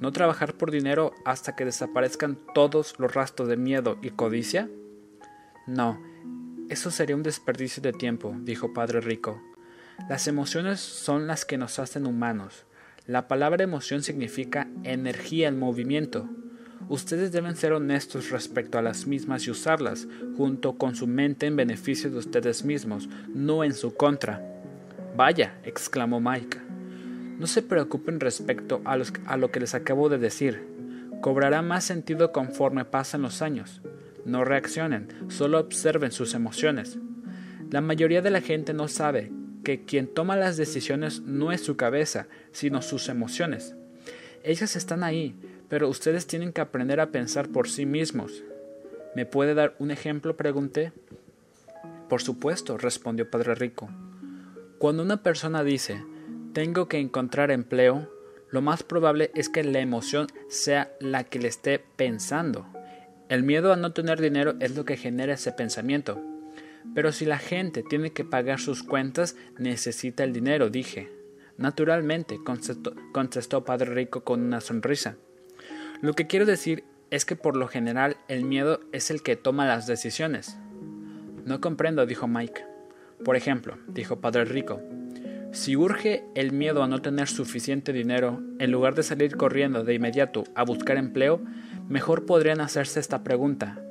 Speaker 1: ¿No trabajar por dinero hasta que desaparezcan todos los rastros de miedo y codicia? No, eso sería un desperdicio de tiempo, dijo Padre Rico. Las emociones son las que nos hacen humanos. La palabra emoción significa energía en movimiento. Ustedes deben ser honestos respecto a las mismas y usarlas, junto con su mente en beneficio de ustedes mismos, no en su contra. Vaya, exclamó Mike. No se preocupen respecto a, a lo que les acabo de decir. Cobrará más sentido conforme pasan los años. No reaccionen, solo observen sus emociones. La mayoría de la gente no sabe que quien toma las decisiones no es su cabeza, sino sus emociones. Ellas están ahí, pero ustedes tienen que aprender a pensar por sí mismos. ¿Me puede dar un ejemplo? pregunté. Por supuesto, respondió Padre Rico. Cuando una persona dice, tengo que encontrar empleo, lo más probable es que la emoción sea la que le esté pensando. El miedo a no tener dinero es lo que genera ese pensamiento. Pero si la gente tiene que pagar sus cuentas, necesita el dinero, dije. Naturalmente, contestó, Padre Rico con una sonrisa. Lo que quiero decir es que por lo general el miedo es el que toma las decisiones. No comprendo, dijo Mike. Por ejemplo, dijo Padre Rico, si urge el miedo a no tener suficiente dinero, en lugar de salir corriendo de inmediato a buscar empleo, Mejor podrían hacerse esta pregunta.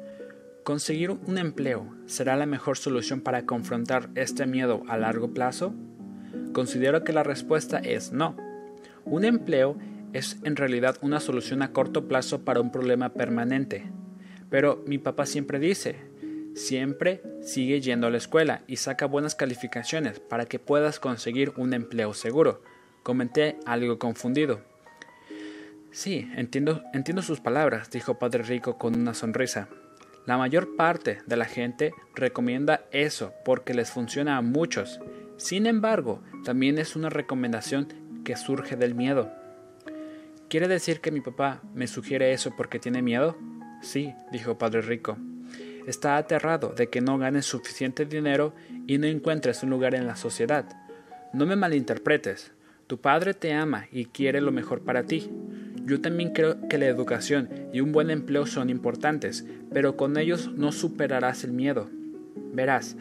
Speaker 1: ¿Conseguir un empleo será la mejor solución para confrontar este miedo a largo plazo? Considero que la respuesta es no. Un empleo es en realidad una solución a corto plazo para un problema permanente. Pero mi papá siempre dice, siempre sigue yendo a la escuela y saca buenas calificaciones para que puedas conseguir un empleo seguro. Comenté algo confundido. Sí, entiendo, entiendo sus palabras, dijo Padre Rico con una sonrisa. La mayor parte de la gente recomienda eso porque les funciona a muchos. Sin embargo, también es una recomendación que surge del miedo. ¿Quiere decir que mi papá me sugiere eso porque tiene miedo? Sí, dijo Padre Rico. Está aterrado de que no ganes suficiente dinero y no encuentres un lugar en la sociedad. No me malinterpretes. Tu padre te ama y quiere lo mejor para ti. Yo también creo que la educación y un buen empleo son importantes, pero con ellos no superarás el miedo. Verás,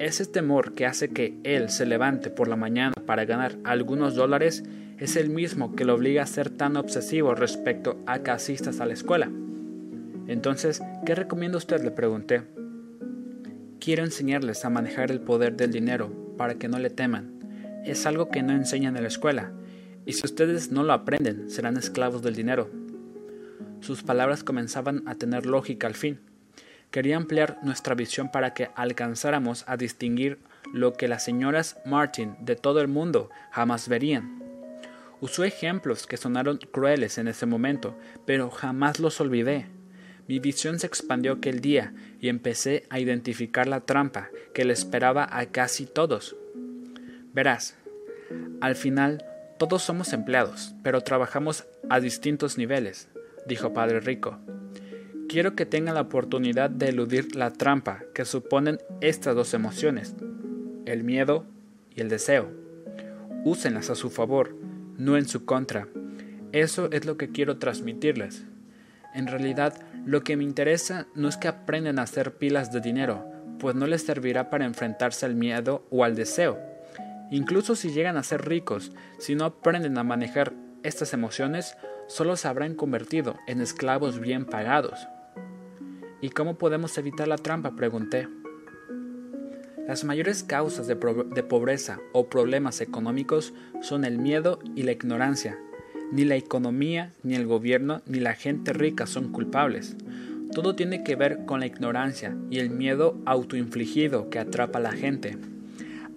Speaker 1: ese temor que hace que él se levante por la mañana para ganar algunos dólares es el mismo que lo obliga a ser tan obsesivo respecto a que asistas a la escuela. Entonces, ¿qué recomienda usted? le pregunté. Quiero enseñarles a manejar el poder del dinero para que no le teman. Es algo que no enseñan en la escuela y si ustedes no lo aprenden, serán esclavos del dinero. Sus palabras comenzaban a tener lógica al fin. Quería ampliar nuestra visión para que alcanzáramos a distinguir lo que las señoras Martin de todo el mundo jamás verían. Usó ejemplos que sonaron crueles en ese momento, pero jamás los olvidé. Mi visión se expandió aquel día y empecé a identificar la trampa que le esperaba a casi todos. Verás, al final todos somos empleados, pero trabajamos a distintos niveles, dijo Padre Rico. Quiero que tengan la oportunidad de eludir la trampa que suponen estas dos emociones, el miedo y el deseo. Úsenlas a su favor, no en su contra. Eso es lo que quiero transmitirles. En realidad, lo que me interesa no es que aprendan a hacer pilas de dinero, pues no les servirá para enfrentarse al miedo o al deseo Incluso si llegan a ser ricos, si no aprenden a manejar estas emociones, solo se habrán convertido en esclavos bien pagados. ¿Y cómo podemos evitar la trampa? pregunté. Las mayores causas de, pobreza o problemas económicos son el miedo y la ignorancia. Ni la economía, ni el gobierno, ni la gente rica son culpables. Todo tiene que ver con la ignorancia y el miedo autoinfligido que atrapa a la gente.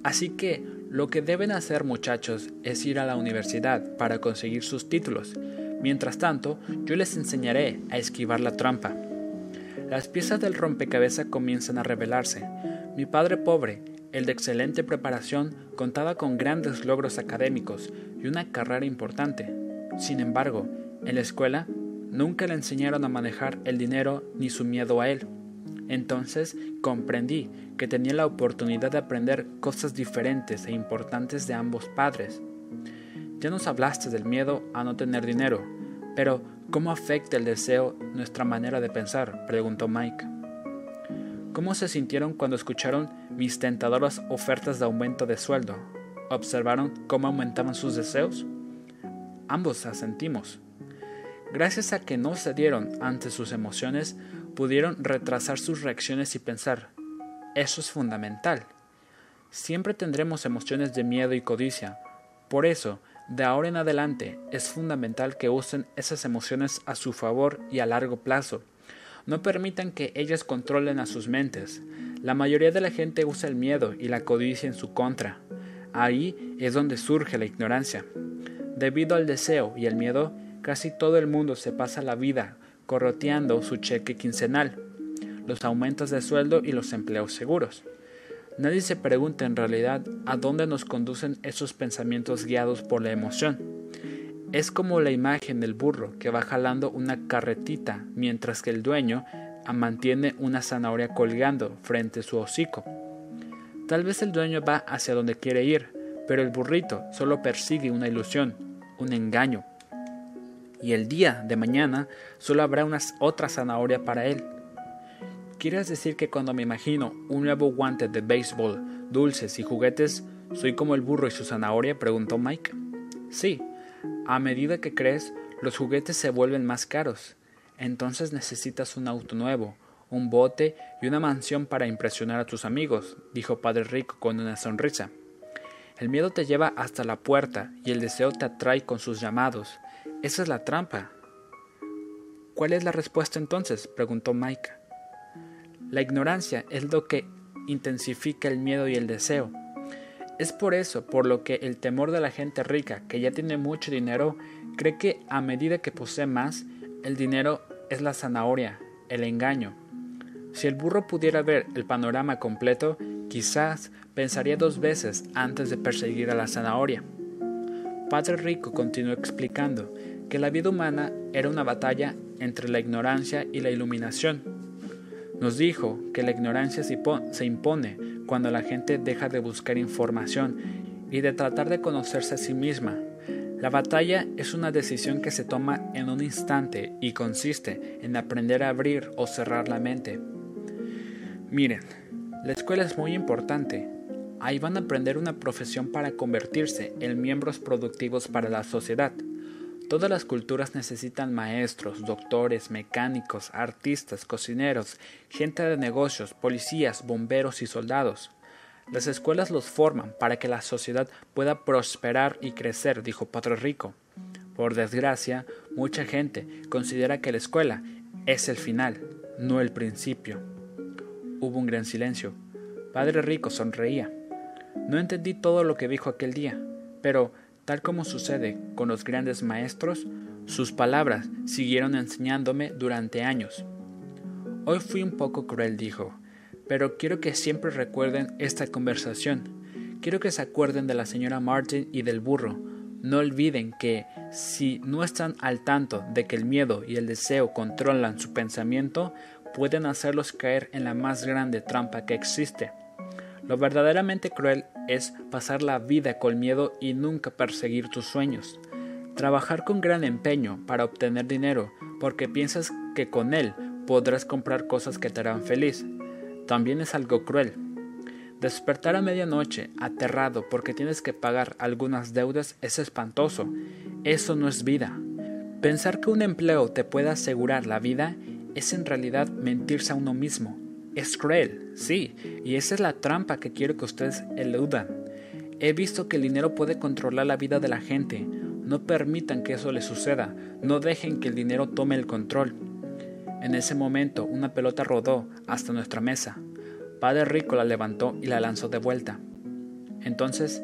Speaker 1: Así que Lo que deben hacer muchachos es ir a la universidad para conseguir sus títulos. Mientras tanto, yo les enseñaré a esquivar la trampa. Las piezas del rompecabezas comienzan a revelarse. Mi padre pobre, el de excelente preparación, contaba con grandes logros académicos y una carrera importante. Sin embargo, en la escuela nunca le enseñaron a manejar el dinero ni su miedo a él. Entonces comprendí que tenía la oportunidad de aprender cosas diferentes e importantes de ambos padres. Ya nos hablaste del miedo a no tener dinero, pero ¿cómo afecta el deseo nuestra manera de pensar? preguntó Mike. ¿Cómo se sintieron cuando escucharon mis tentadoras ofertas de aumento de sueldo? ¿Observaron cómo aumentaban sus deseos? Ambos asentimos. Gracias a que no cedieron ante sus emociones, pudieron retrasar sus reacciones y pensar, eso es fundamental. Siempre tendremos emociones de miedo y codicia. Por eso, de ahora en adelante, es fundamental que usen esas emociones a su favor y a largo plazo. No permitan que ellas controlen a sus mentes. La mayoría de la gente usa el miedo y la codicia en su contra. Ahí es donde surge la ignorancia. Debido al deseo y el miedo, casi todo el mundo se pasa la vida corroteando su cheque quincenal, los aumentos de sueldo y los empleos seguros. Nadie se pregunta en realidad a dónde nos conducen esos pensamientos guiados por la emoción. Es como la imagen del burro que va jalando una carretita mientras que el dueño mantiene una zanahoria colgando frente a su hocico. Tal vez el dueño va hacia donde quiere ir, pero el burrito solo persigue una ilusión, un engaño, y el día de mañana solo habrá una otra zanahoria para él. ¿Quieres decir que cuando me imagino un nuevo guante de béisbol, dulces y juguetes, soy como el burro y su zanahoria? preguntó Mike. Sí, a medida que crees, los juguetes se vuelven más caros. Entonces necesitas un auto nuevo, un bote y una mansión para impresionar a tus amigos, dijo Padre Rico con una sonrisa. El miedo te lleva hasta la puerta y el deseo te atrae con sus llamados. Esa es la trampa. ¿Cuál es la respuesta entonces? preguntó Mike. La ignorancia es lo que intensifica el miedo y el deseo. Es por eso por lo que el temor de la gente rica, que ya tiene mucho dinero, cree que a medida que posee más, el dinero es la zanahoria, el engaño. Si el burro pudiera ver el panorama completo, quizás pensaría dos veces antes de perseguir a la zanahoria. Padre Rico continuó explicando que la vida humana era una batalla entre la ignorancia y la iluminación. Nos dijo que la ignorancia se impone cuando la gente deja de buscar información y de tratar de conocerse a sí misma. La batalla es una decisión que se toma en un instante y consiste en aprender a abrir o cerrar la mente. Miren, la escuela es muy importante, Ahí van a aprender una profesión para convertirse en miembros productivos para la sociedad. Todas las culturas necesitan maestros, doctores, mecánicos, artistas, cocineros, gente de negocios, policías, bomberos y soldados. Las escuelas los forman para que la sociedad pueda prosperar y crecer, dijo Padre Rico. Por desgracia, mucha gente considera que la escuela es el final, no el principio. Hubo un gran silencio. Padre Rico sonreía. No entendí todo lo que dijo aquel día, pero, tal como sucede con los grandes maestros, sus palabras siguieron enseñándome durante años. Hoy fui un poco cruel, dijo, pero quiero que siempre recuerden esta conversación. Quiero que se acuerden de la señora Martin y del burro. No olviden que, si no están al tanto de que el miedo y el deseo controlan su pensamiento, pueden hacerlos caer en la más grande trampa que existe. Lo verdaderamente cruel es pasar la vida con miedo y nunca perseguir tus sueños. Trabajar con gran empeño para obtener dinero porque piensas que con él podrás comprar cosas que te harán feliz. También es algo cruel. Despertar a medianoche aterrado porque tienes que pagar algunas deudas es espantoso. Eso no es vida. Pensar que un empleo te pueda asegurar la vida es en realidad mentirse a uno mismo. Es cruel, sí, y esa es la trampa que quiero que ustedes eludan. He visto que el dinero puede controlar la vida de la gente. No permitan que eso les suceda. No dejen que el dinero tome el control. En ese momento una pelota rodó hasta nuestra mesa. Padre Rico la levantó y la lanzó de vuelta. Entonces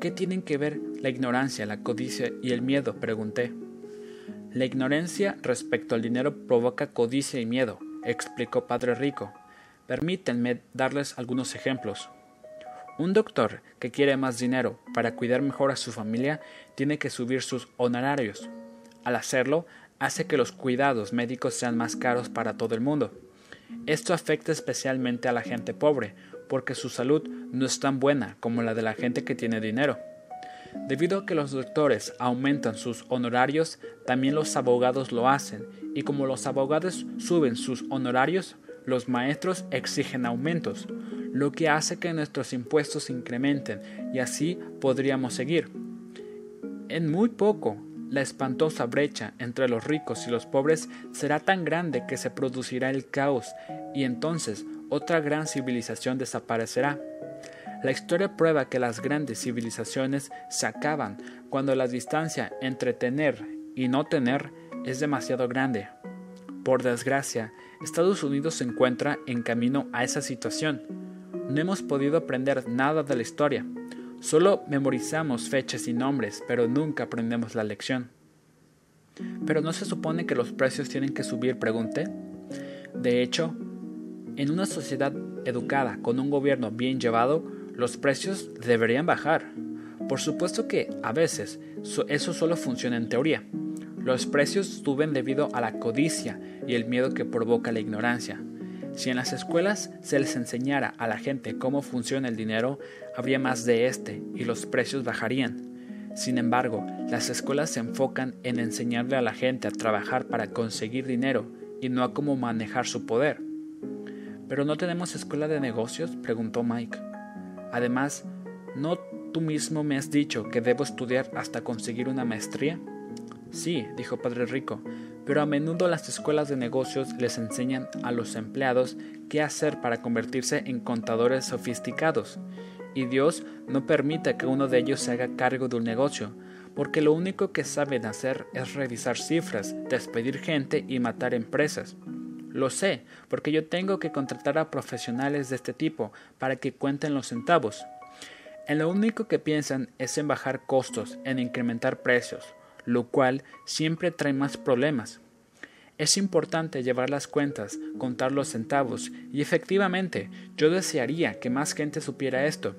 Speaker 1: ¿Qué tienen que ver la ignorancia, la codicia y el miedo? pregunté. La ignorancia respecto al dinero provoca codicia y miedo, explicó Padre Rico. Permítanme darles algunos ejemplos. Un doctor que quiere más dinero para cuidar mejor a su familia tiene que subir sus honorarios. Al hacerlo, hace que los cuidados médicos sean más caros para todo el mundo. Esto afecta especialmente a la gente pobre, porque su salud no es tan buena como la de la gente que tiene dinero. Debido a que los doctores aumentan sus honorarios, también los abogados lo hacen, y como los abogados suben sus honorarios, los maestros exigen aumentos, lo que hace que nuestros impuestos incrementen, y así podríamos seguir. En muy poco, la espantosa brecha entre los ricos y los pobres será tan grande que se producirá el caos, y entonces otra gran civilización desaparecerá. La historia prueba que las grandes civilizaciones se acaban cuando la distancia entre tener y no tener es demasiado grande. Por desgracia, Estados Unidos se encuentra en camino a esa situación. No hemos podido aprender nada de la historia. Solo memorizamos fechas y nombres, pero nunca aprendemos la lección. ¿Pero no se supone que los precios tienen que subir? pregunté. De hecho, en una sociedad educada, con un gobierno bien llevado, los precios deberían bajar. Por supuesto que a veces eso solo funciona en teoría. Los precios suben debido a la codicia y el miedo que provoca la ignorancia. Si en las escuelas se les enseñara a la gente cómo funciona el dinero, habría más de este y los precios bajarían. Sin embargo, las escuelas se enfocan en enseñarle a la gente a trabajar para conseguir dinero y no a cómo manejar su poder. ¿Pero no tenemos escuela de negocios? preguntó Mike. Además, ¿no tú mismo me has dicho que debo estudiar hasta conseguir una maestría? Sí, dijo Padre Rico, pero a menudo las escuelas de negocios les enseñan a los empleados qué hacer para convertirse en contadores sofisticados, y Dios no permite que uno de ellos se haga cargo de un negocio, porque lo único que saben hacer es revisar cifras, despedir gente y matar empresas. Lo sé, porque yo tengo que contratar a profesionales de este tipo para que cuenten los centavos. En lo único que piensan es en bajar costos, en incrementar precios, lo cual siempre trae más problemas. Es importante llevar las cuentas, contar los centavos, y efectivamente yo desearía que más gente supiera esto.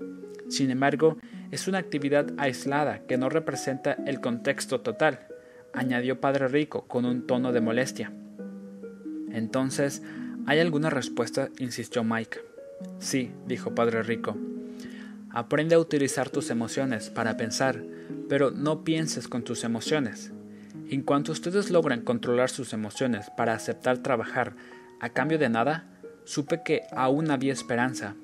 Speaker 1: Sin embargo, es una actividad aislada que no representa el contexto total, añadió Padre Rico con un tono de molestia. Entonces, ¿hay alguna respuesta? insistió Mike. Sí, dijo Padre Rico. Aprende a utilizar tus emociones para pensar, pero no pienses con tus emociones. En cuanto ustedes logran controlar sus emociones para aceptar trabajar a cambio de nada, supe que aún había esperanza.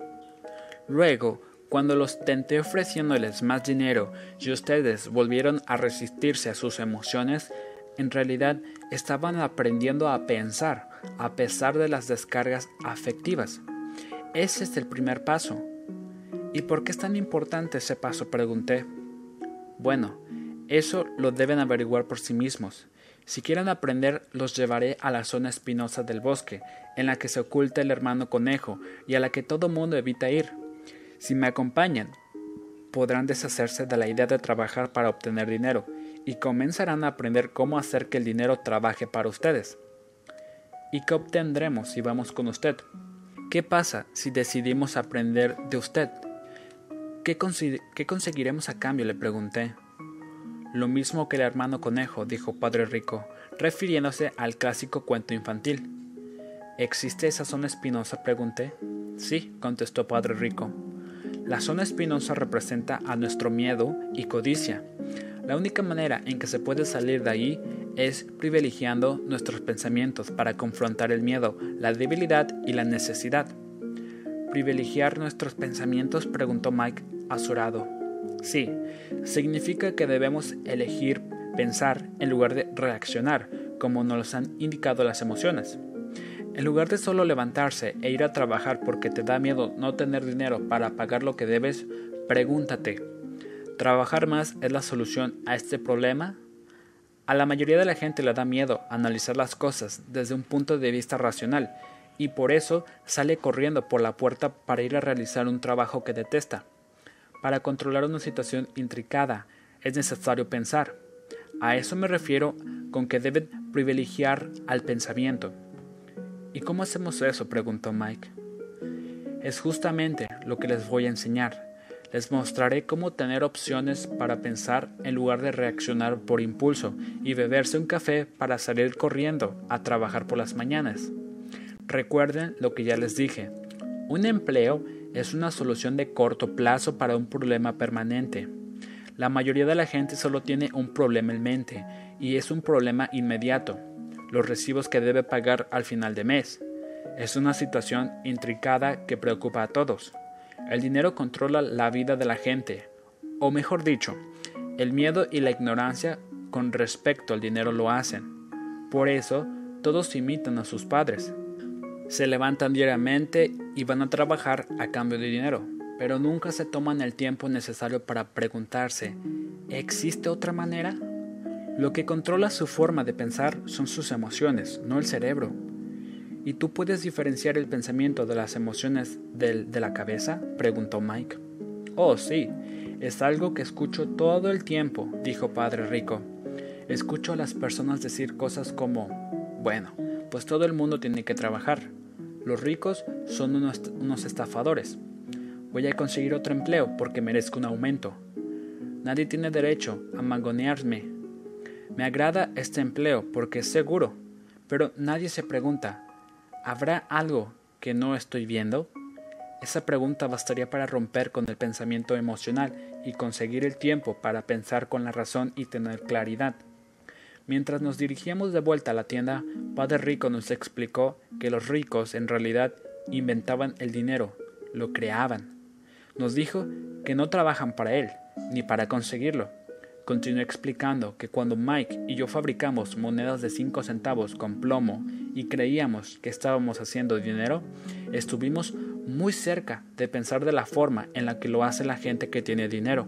Speaker 1: Luego, cuando los tenté ofreciéndoles más dinero y ustedes volvieron a resistirse a sus emociones, en realidad estaban aprendiendo a pensar a pesar de las descargas afectivas. Ese es el primer paso. ¿Y por qué es tan importante ese paso? pregunté. Bueno, eso lo deben averiguar por sí mismos. Si quieren aprender, los llevaré a la zona espinosa del bosque, en la que se oculta el hermano conejo y a la que todo mundo evita ir. Si me acompañan, podrán deshacerse de la idea de trabajar para obtener dinero y comenzarán a aprender cómo hacer que el dinero trabaje para ustedes. ¿Y qué obtendremos si vamos con usted? ¿Qué pasa si decidimos aprender de usted? ¿Qué, ¿Qué, conseguiremos a cambio? le pregunté. Lo mismo que el hermano conejo, dijo Padre Rico, refiriéndose al clásico cuento infantil. ¿Existe esa zona espinosa? pregunté. Sí, contestó Padre Rico. La zona espinosa representa a nuestro miedo y codicia. La única manera en que se puede salir de ahí es privilegiando nuestros pensamientos para confrontar el miedo, la debilidad y la necesidad. ¿Privilegiar nuestros pensamientos? preguntó Mike azorado. Sí, significa que debemos elegir pensar en lugar de reaccionar, como nos han indicado las emociones. En lugar de solo levantarse e ir a trabajar porque te da miedo no tener dinero para pagar lo que debes, pregúntate, ¿Trabajar más es la solución a este problema? A la mayoría de la gente le da miedo analizar las cosas desde un punto de vista racional y por eso sale corriendo por la puerta para ir a realizar un trabajo que detesta. Para controlar una situación intricada es necesario pensar. A eso me refiero con que deben privilegiar al pensamiento. ¿Y cómo hacemos eso? preguntó Mike. Es justamente lo que les voy a enseñar. Les mostraré cómo tener opciones para pensar en lugar de reaccionar por impulso y beberse un café para salir corriendo a trabajar por las mañanas. Recuerden lo que ya les dije. Un empleo es una solución de corto plazo para un problema permanente. La mayoría de la gente solo tiene un problema en mente y es un problema inmediato, los recibos que debe pagar al final de mes. Es una situación intricada que preocupa a todos. El dinero controla la vida de la gente, o mejor dicho, el miedo y la ignorancia con respecto al dinero lo hacen. Por eso, todos imitan a sus padres. Se levantan diariamente y van a trabajar a cambio de dinero, pero nunca se toman el tiempo necesario para preguntarse, ¿existe otra manera? Lo que controla su forma de pensar son sus emociones, no el cerebro. ¿Y tú puedes diferenciar el pensamiento de las emociones del, de la cabeza? preguntó Mike. Oh, sí, es algo que escucho todo el tiempo, dijo Padre Rico. Escucho a las personas decir cosas como, bueno, pues todo el mundo tiene que trabajar. Los ricos son unos, estafadores. Voy a conseguir otro empleo porque merezco un aumento. Nadie tiene derecho a mangonearme. Me agrada este empleo porque es seguro, pero nadie se pregunta, ¿habrá algo que no estoy viendo? Esa pregunta bastaría para romper con el pensamiento emocional y conseguir el tiempo para pensar con la razón y tener claridad. Mientras nos dirigíamos de vuelta a la tienda, Padre Rico nos explicó que los ricos en realidad inventaban el dinero, lo creaban. Nos dijo que no trabajan para él, ni para conseguirlo. Continuó explicando que cuando Mike y yo fabricamos monedas de 5 centavos con plomo y creíamos que estábamos haciendo dinero, estuvimos muy cerca de pensar de la forma en la que lo hace la gente que tiene dinero.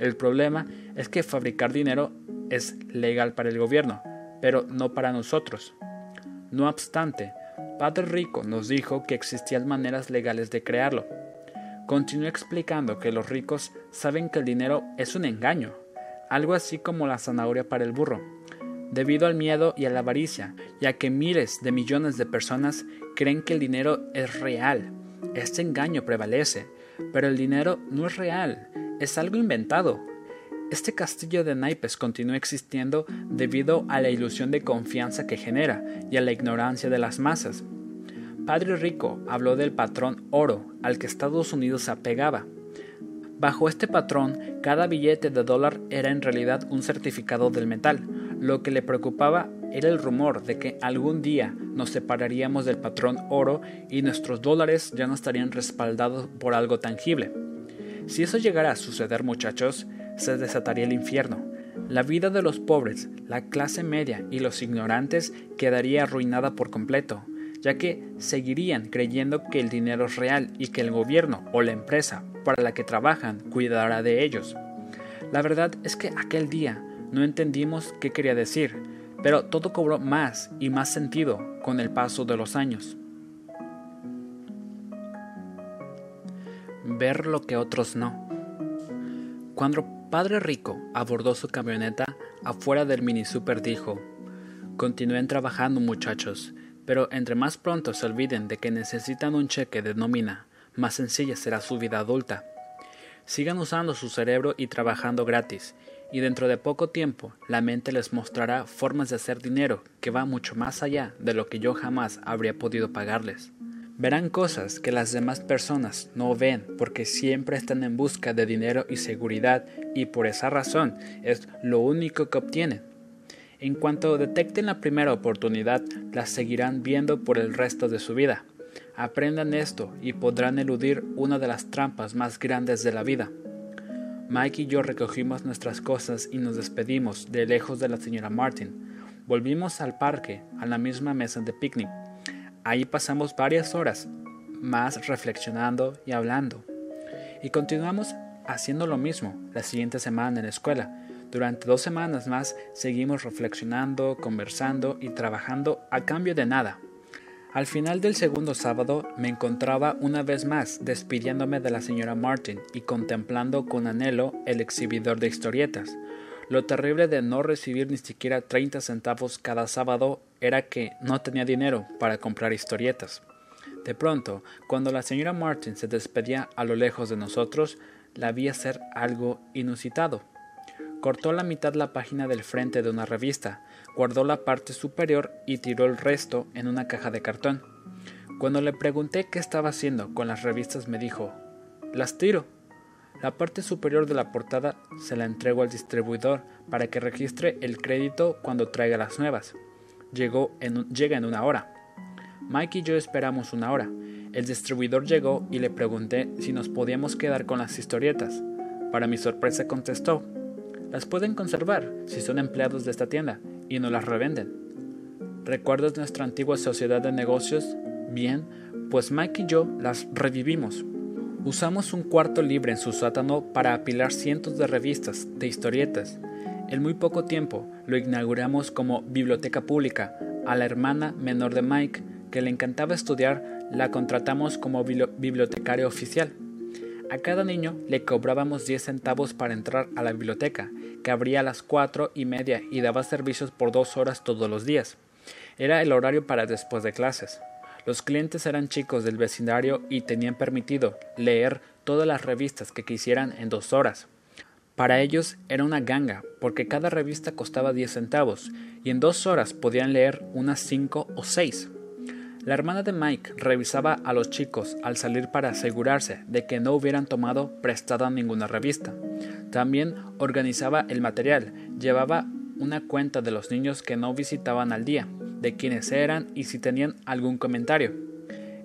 Speaker 1: El problema es que fabricar dinero es legal para el gobierno, pero no para nosotros. No obstante, Padre Rico nos dijo que existían maneras legales de crearlo. Continuó explicando que los ricos saben que el dinero es un engaño, algo así como la zanahoria para el burro, debido al miedo y a la avaricia, ya que miles de millones de personas creen que el dinero es real. Este engaño prevalece, pero el dinero no es real, es algo inventado, este castillo de naipes continúa existiendo debido a la ilusión de confianza que genera y a la ignorancia de las masas. Padre Rico habló del patrón oro al que Estados Unidos se apegaba. Bajo este patrón, cada billete de dólar era en realidad un certificado del metal. Lo que le preocupaba era el rumor de que algún día nos separaríamos del patrón oro y nuestros dólares ya no estarían respaldados por algo tangible. Si eso llegara a suceder, muchachos, se desataría el infierno. La vida de los pobres, la clase media y los ignorantes quedaría arruinada por completo, ya que seguirían creyendo que el dinero es real y que el gobierno o la empresa para la que trabajan cuidará de ellos. La verdad es que aquel día no entendimos qué quería decir, pero todo cobró más y más sentido con el paso de los años. Ver lo que otros no. Cuando Padre Rico abordó su camioneta afuera del mini super dijo, Continúen trabajando muchachos, pero entre más pronto se olviden de que necesitan un cheque de nómina, más sencilla será su vida adulta. Sigan usando su cerebro y trabajando gratis, y dentro de poco tiempo la mente les mostrará formas de hacer dinero que va mucho más allá de lo que yo jamás habría podido pagarles. Verán cosas que las demás personas no ven porque siempre están en busca de dinero y seguridad y por esa razón es lo único que obtienen. En cuanto detecten la primera oportunidad, las seguirán viendo por el resto de su vida. Aprendan esto y podrán eludir una de las trampas más grandes de la vida. Mike y yo recogimos nuestras cosas y nos despedimos de lejos de la señora Martin. Volvimos al parque, a la misma mesa de picnic. Ahí pasamos varias horas más reflexionando y hablando. Y continuamos haciendo lo mismo la siguiente semana en la escuela. Durante dos semanas más seguimos reflexionando, conversando y trabajando a cambio de nada. Al final del segundo sábado me encontraba una vez más despidiéndome de la señora Martin y contemplando con anhelo el exhibidor de historietas. Lo terrible de no recibir ni siquiera 30 centavos cada sábado era que no tenía dinero para comprar historietas. De pronto, cuando la señora Martin se despedía a lo lejos de nosotros, la vi hacer algo inusitado. Cortó la mitad la página del frente de una revista, guardó la parte superior y tiró el resto en una caja de cartón. Cuando le pregunté qué estaba haciendo con las revistas me dijo, las tiro. La parte superior de la portada se la entrego al distribuidor para que registre el crédito cuando traiga las nuevas. Llegó llega en una hora. Mike y yo esperamos una hora. El distribuidor llegó y le pregunté si nos podíamos quedar con las historietas. Para mi sorpresa contestó, las pueden conservar si son empleados de esta tienda y no las revenden. ¿Recuerdas nuestra antigua sociedad de negocios? Bien, pues Mike y yo las revivimos. Usamos un cuarto libre en su sótano para apilar cientos de revistas, de historietas. En muy poco tiempo lo inauguramos como biblioteca pública. A la hermana menor de Mike, que le encantaba estudiar, la contratamos como bibliotecario oficial. A cada niño le cobrábamos 10 centavos para entrar a la biblioteca, que abría a las cuatro y media y daba servicios por dos horas todos los días. Era el horario para después de clases. Los clientes eran chicos del vecindario y tenían permitido leer todas las revistas que quisieran en dos horas. Para ellos era una ganga, porque cada revista costaba 10 centavos, y en dos horas podían leer unas cinco o seis. La hermana de Mike revisaba a los chicos al salir para asegurarse de que no hubieran tomado prestada ninguna revista. También organizaba el material, llevaba una cuenta de los niños que no visitaban al día, de quiénes eran y si tenían algún comentario.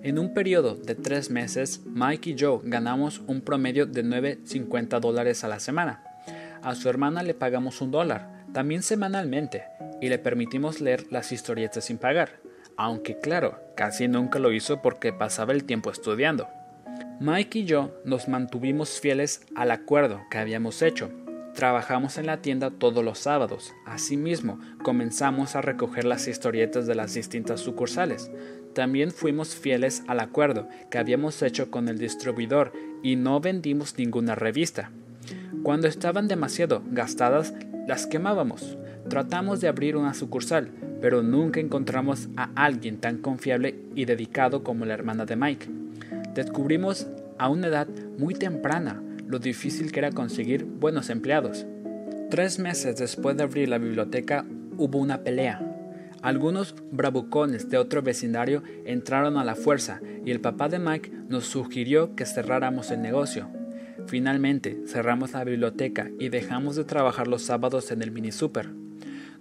Speaker 1: En un periodo de tres meses, Mike y yo ganamos un promedio de 9.50 dólares a la semana. A su hermana le pagamos un dólar, también semanalmente, y le permitimos leer las historietas sin pagar aunque claro, casi nunca lo hizo porque pasaba el tiempo estudiando. Mike y yo nos mantuvimos fieles al acuerdo que habíamos hecho. Trabajamos en la tienda todos los sábados. Asimismo, comenzamos a recoger las historietas de las distintas sucursales. También fuimos fieles al acuerdo que habíamos hecho con el distribuidor y no vendimos ninguna revista. Cuando estaban demasiado gastadas, las quemábamos. Tratamos de abrir una sucursal, pero nunca encontramos a alguien tan confiable y dedicado como la hermana de Mike. Descubrimos a una edad muy temprana lo difícil que era conseguir buenos empleados. Tres meses después de abrir la biblioteca hubo una pelea. Algunos bravucones de otro vecindario entraron a la fuerza y el papá de Mike nos sugirió que cerráramos el negocio. Finalmente cerramos la biblioteca y dejamos de trabajar los sábados en el mini super.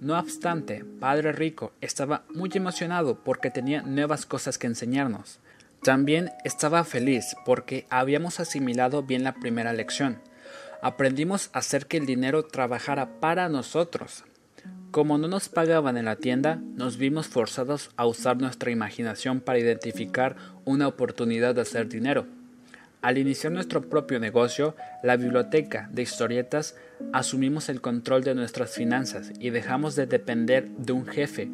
Speaker 1: No obstante, Padre Rico estaba muy emocionado porque tenía nuevas cosas que enseñarnos. También estaba feliz porque habíamos asimilado bien la primera lección. Aprendimos a hacer que el dinero trabajara para nosotros. Como no nos pagaban en la tienda, nos vimos forzados a usar nuestra imaginación para identificar una oportunidad de hacer dinero. Al iniciar nuestro propio negocio, la biblioteca de historietas, asumimos el control de nuestras finanzas y dejamos de depender de un jefe.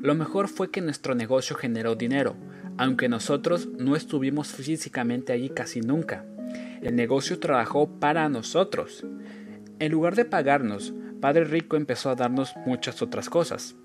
Speaker 1: Lo mejor fue que nuestro negocio generó dinero, aunque nosotros no estuvimos físicamente allí casi nunca. El negocio trabajó para nosotros. En lugar de pagarnos, Padre Rico empezó a darnos muchas otras cosas.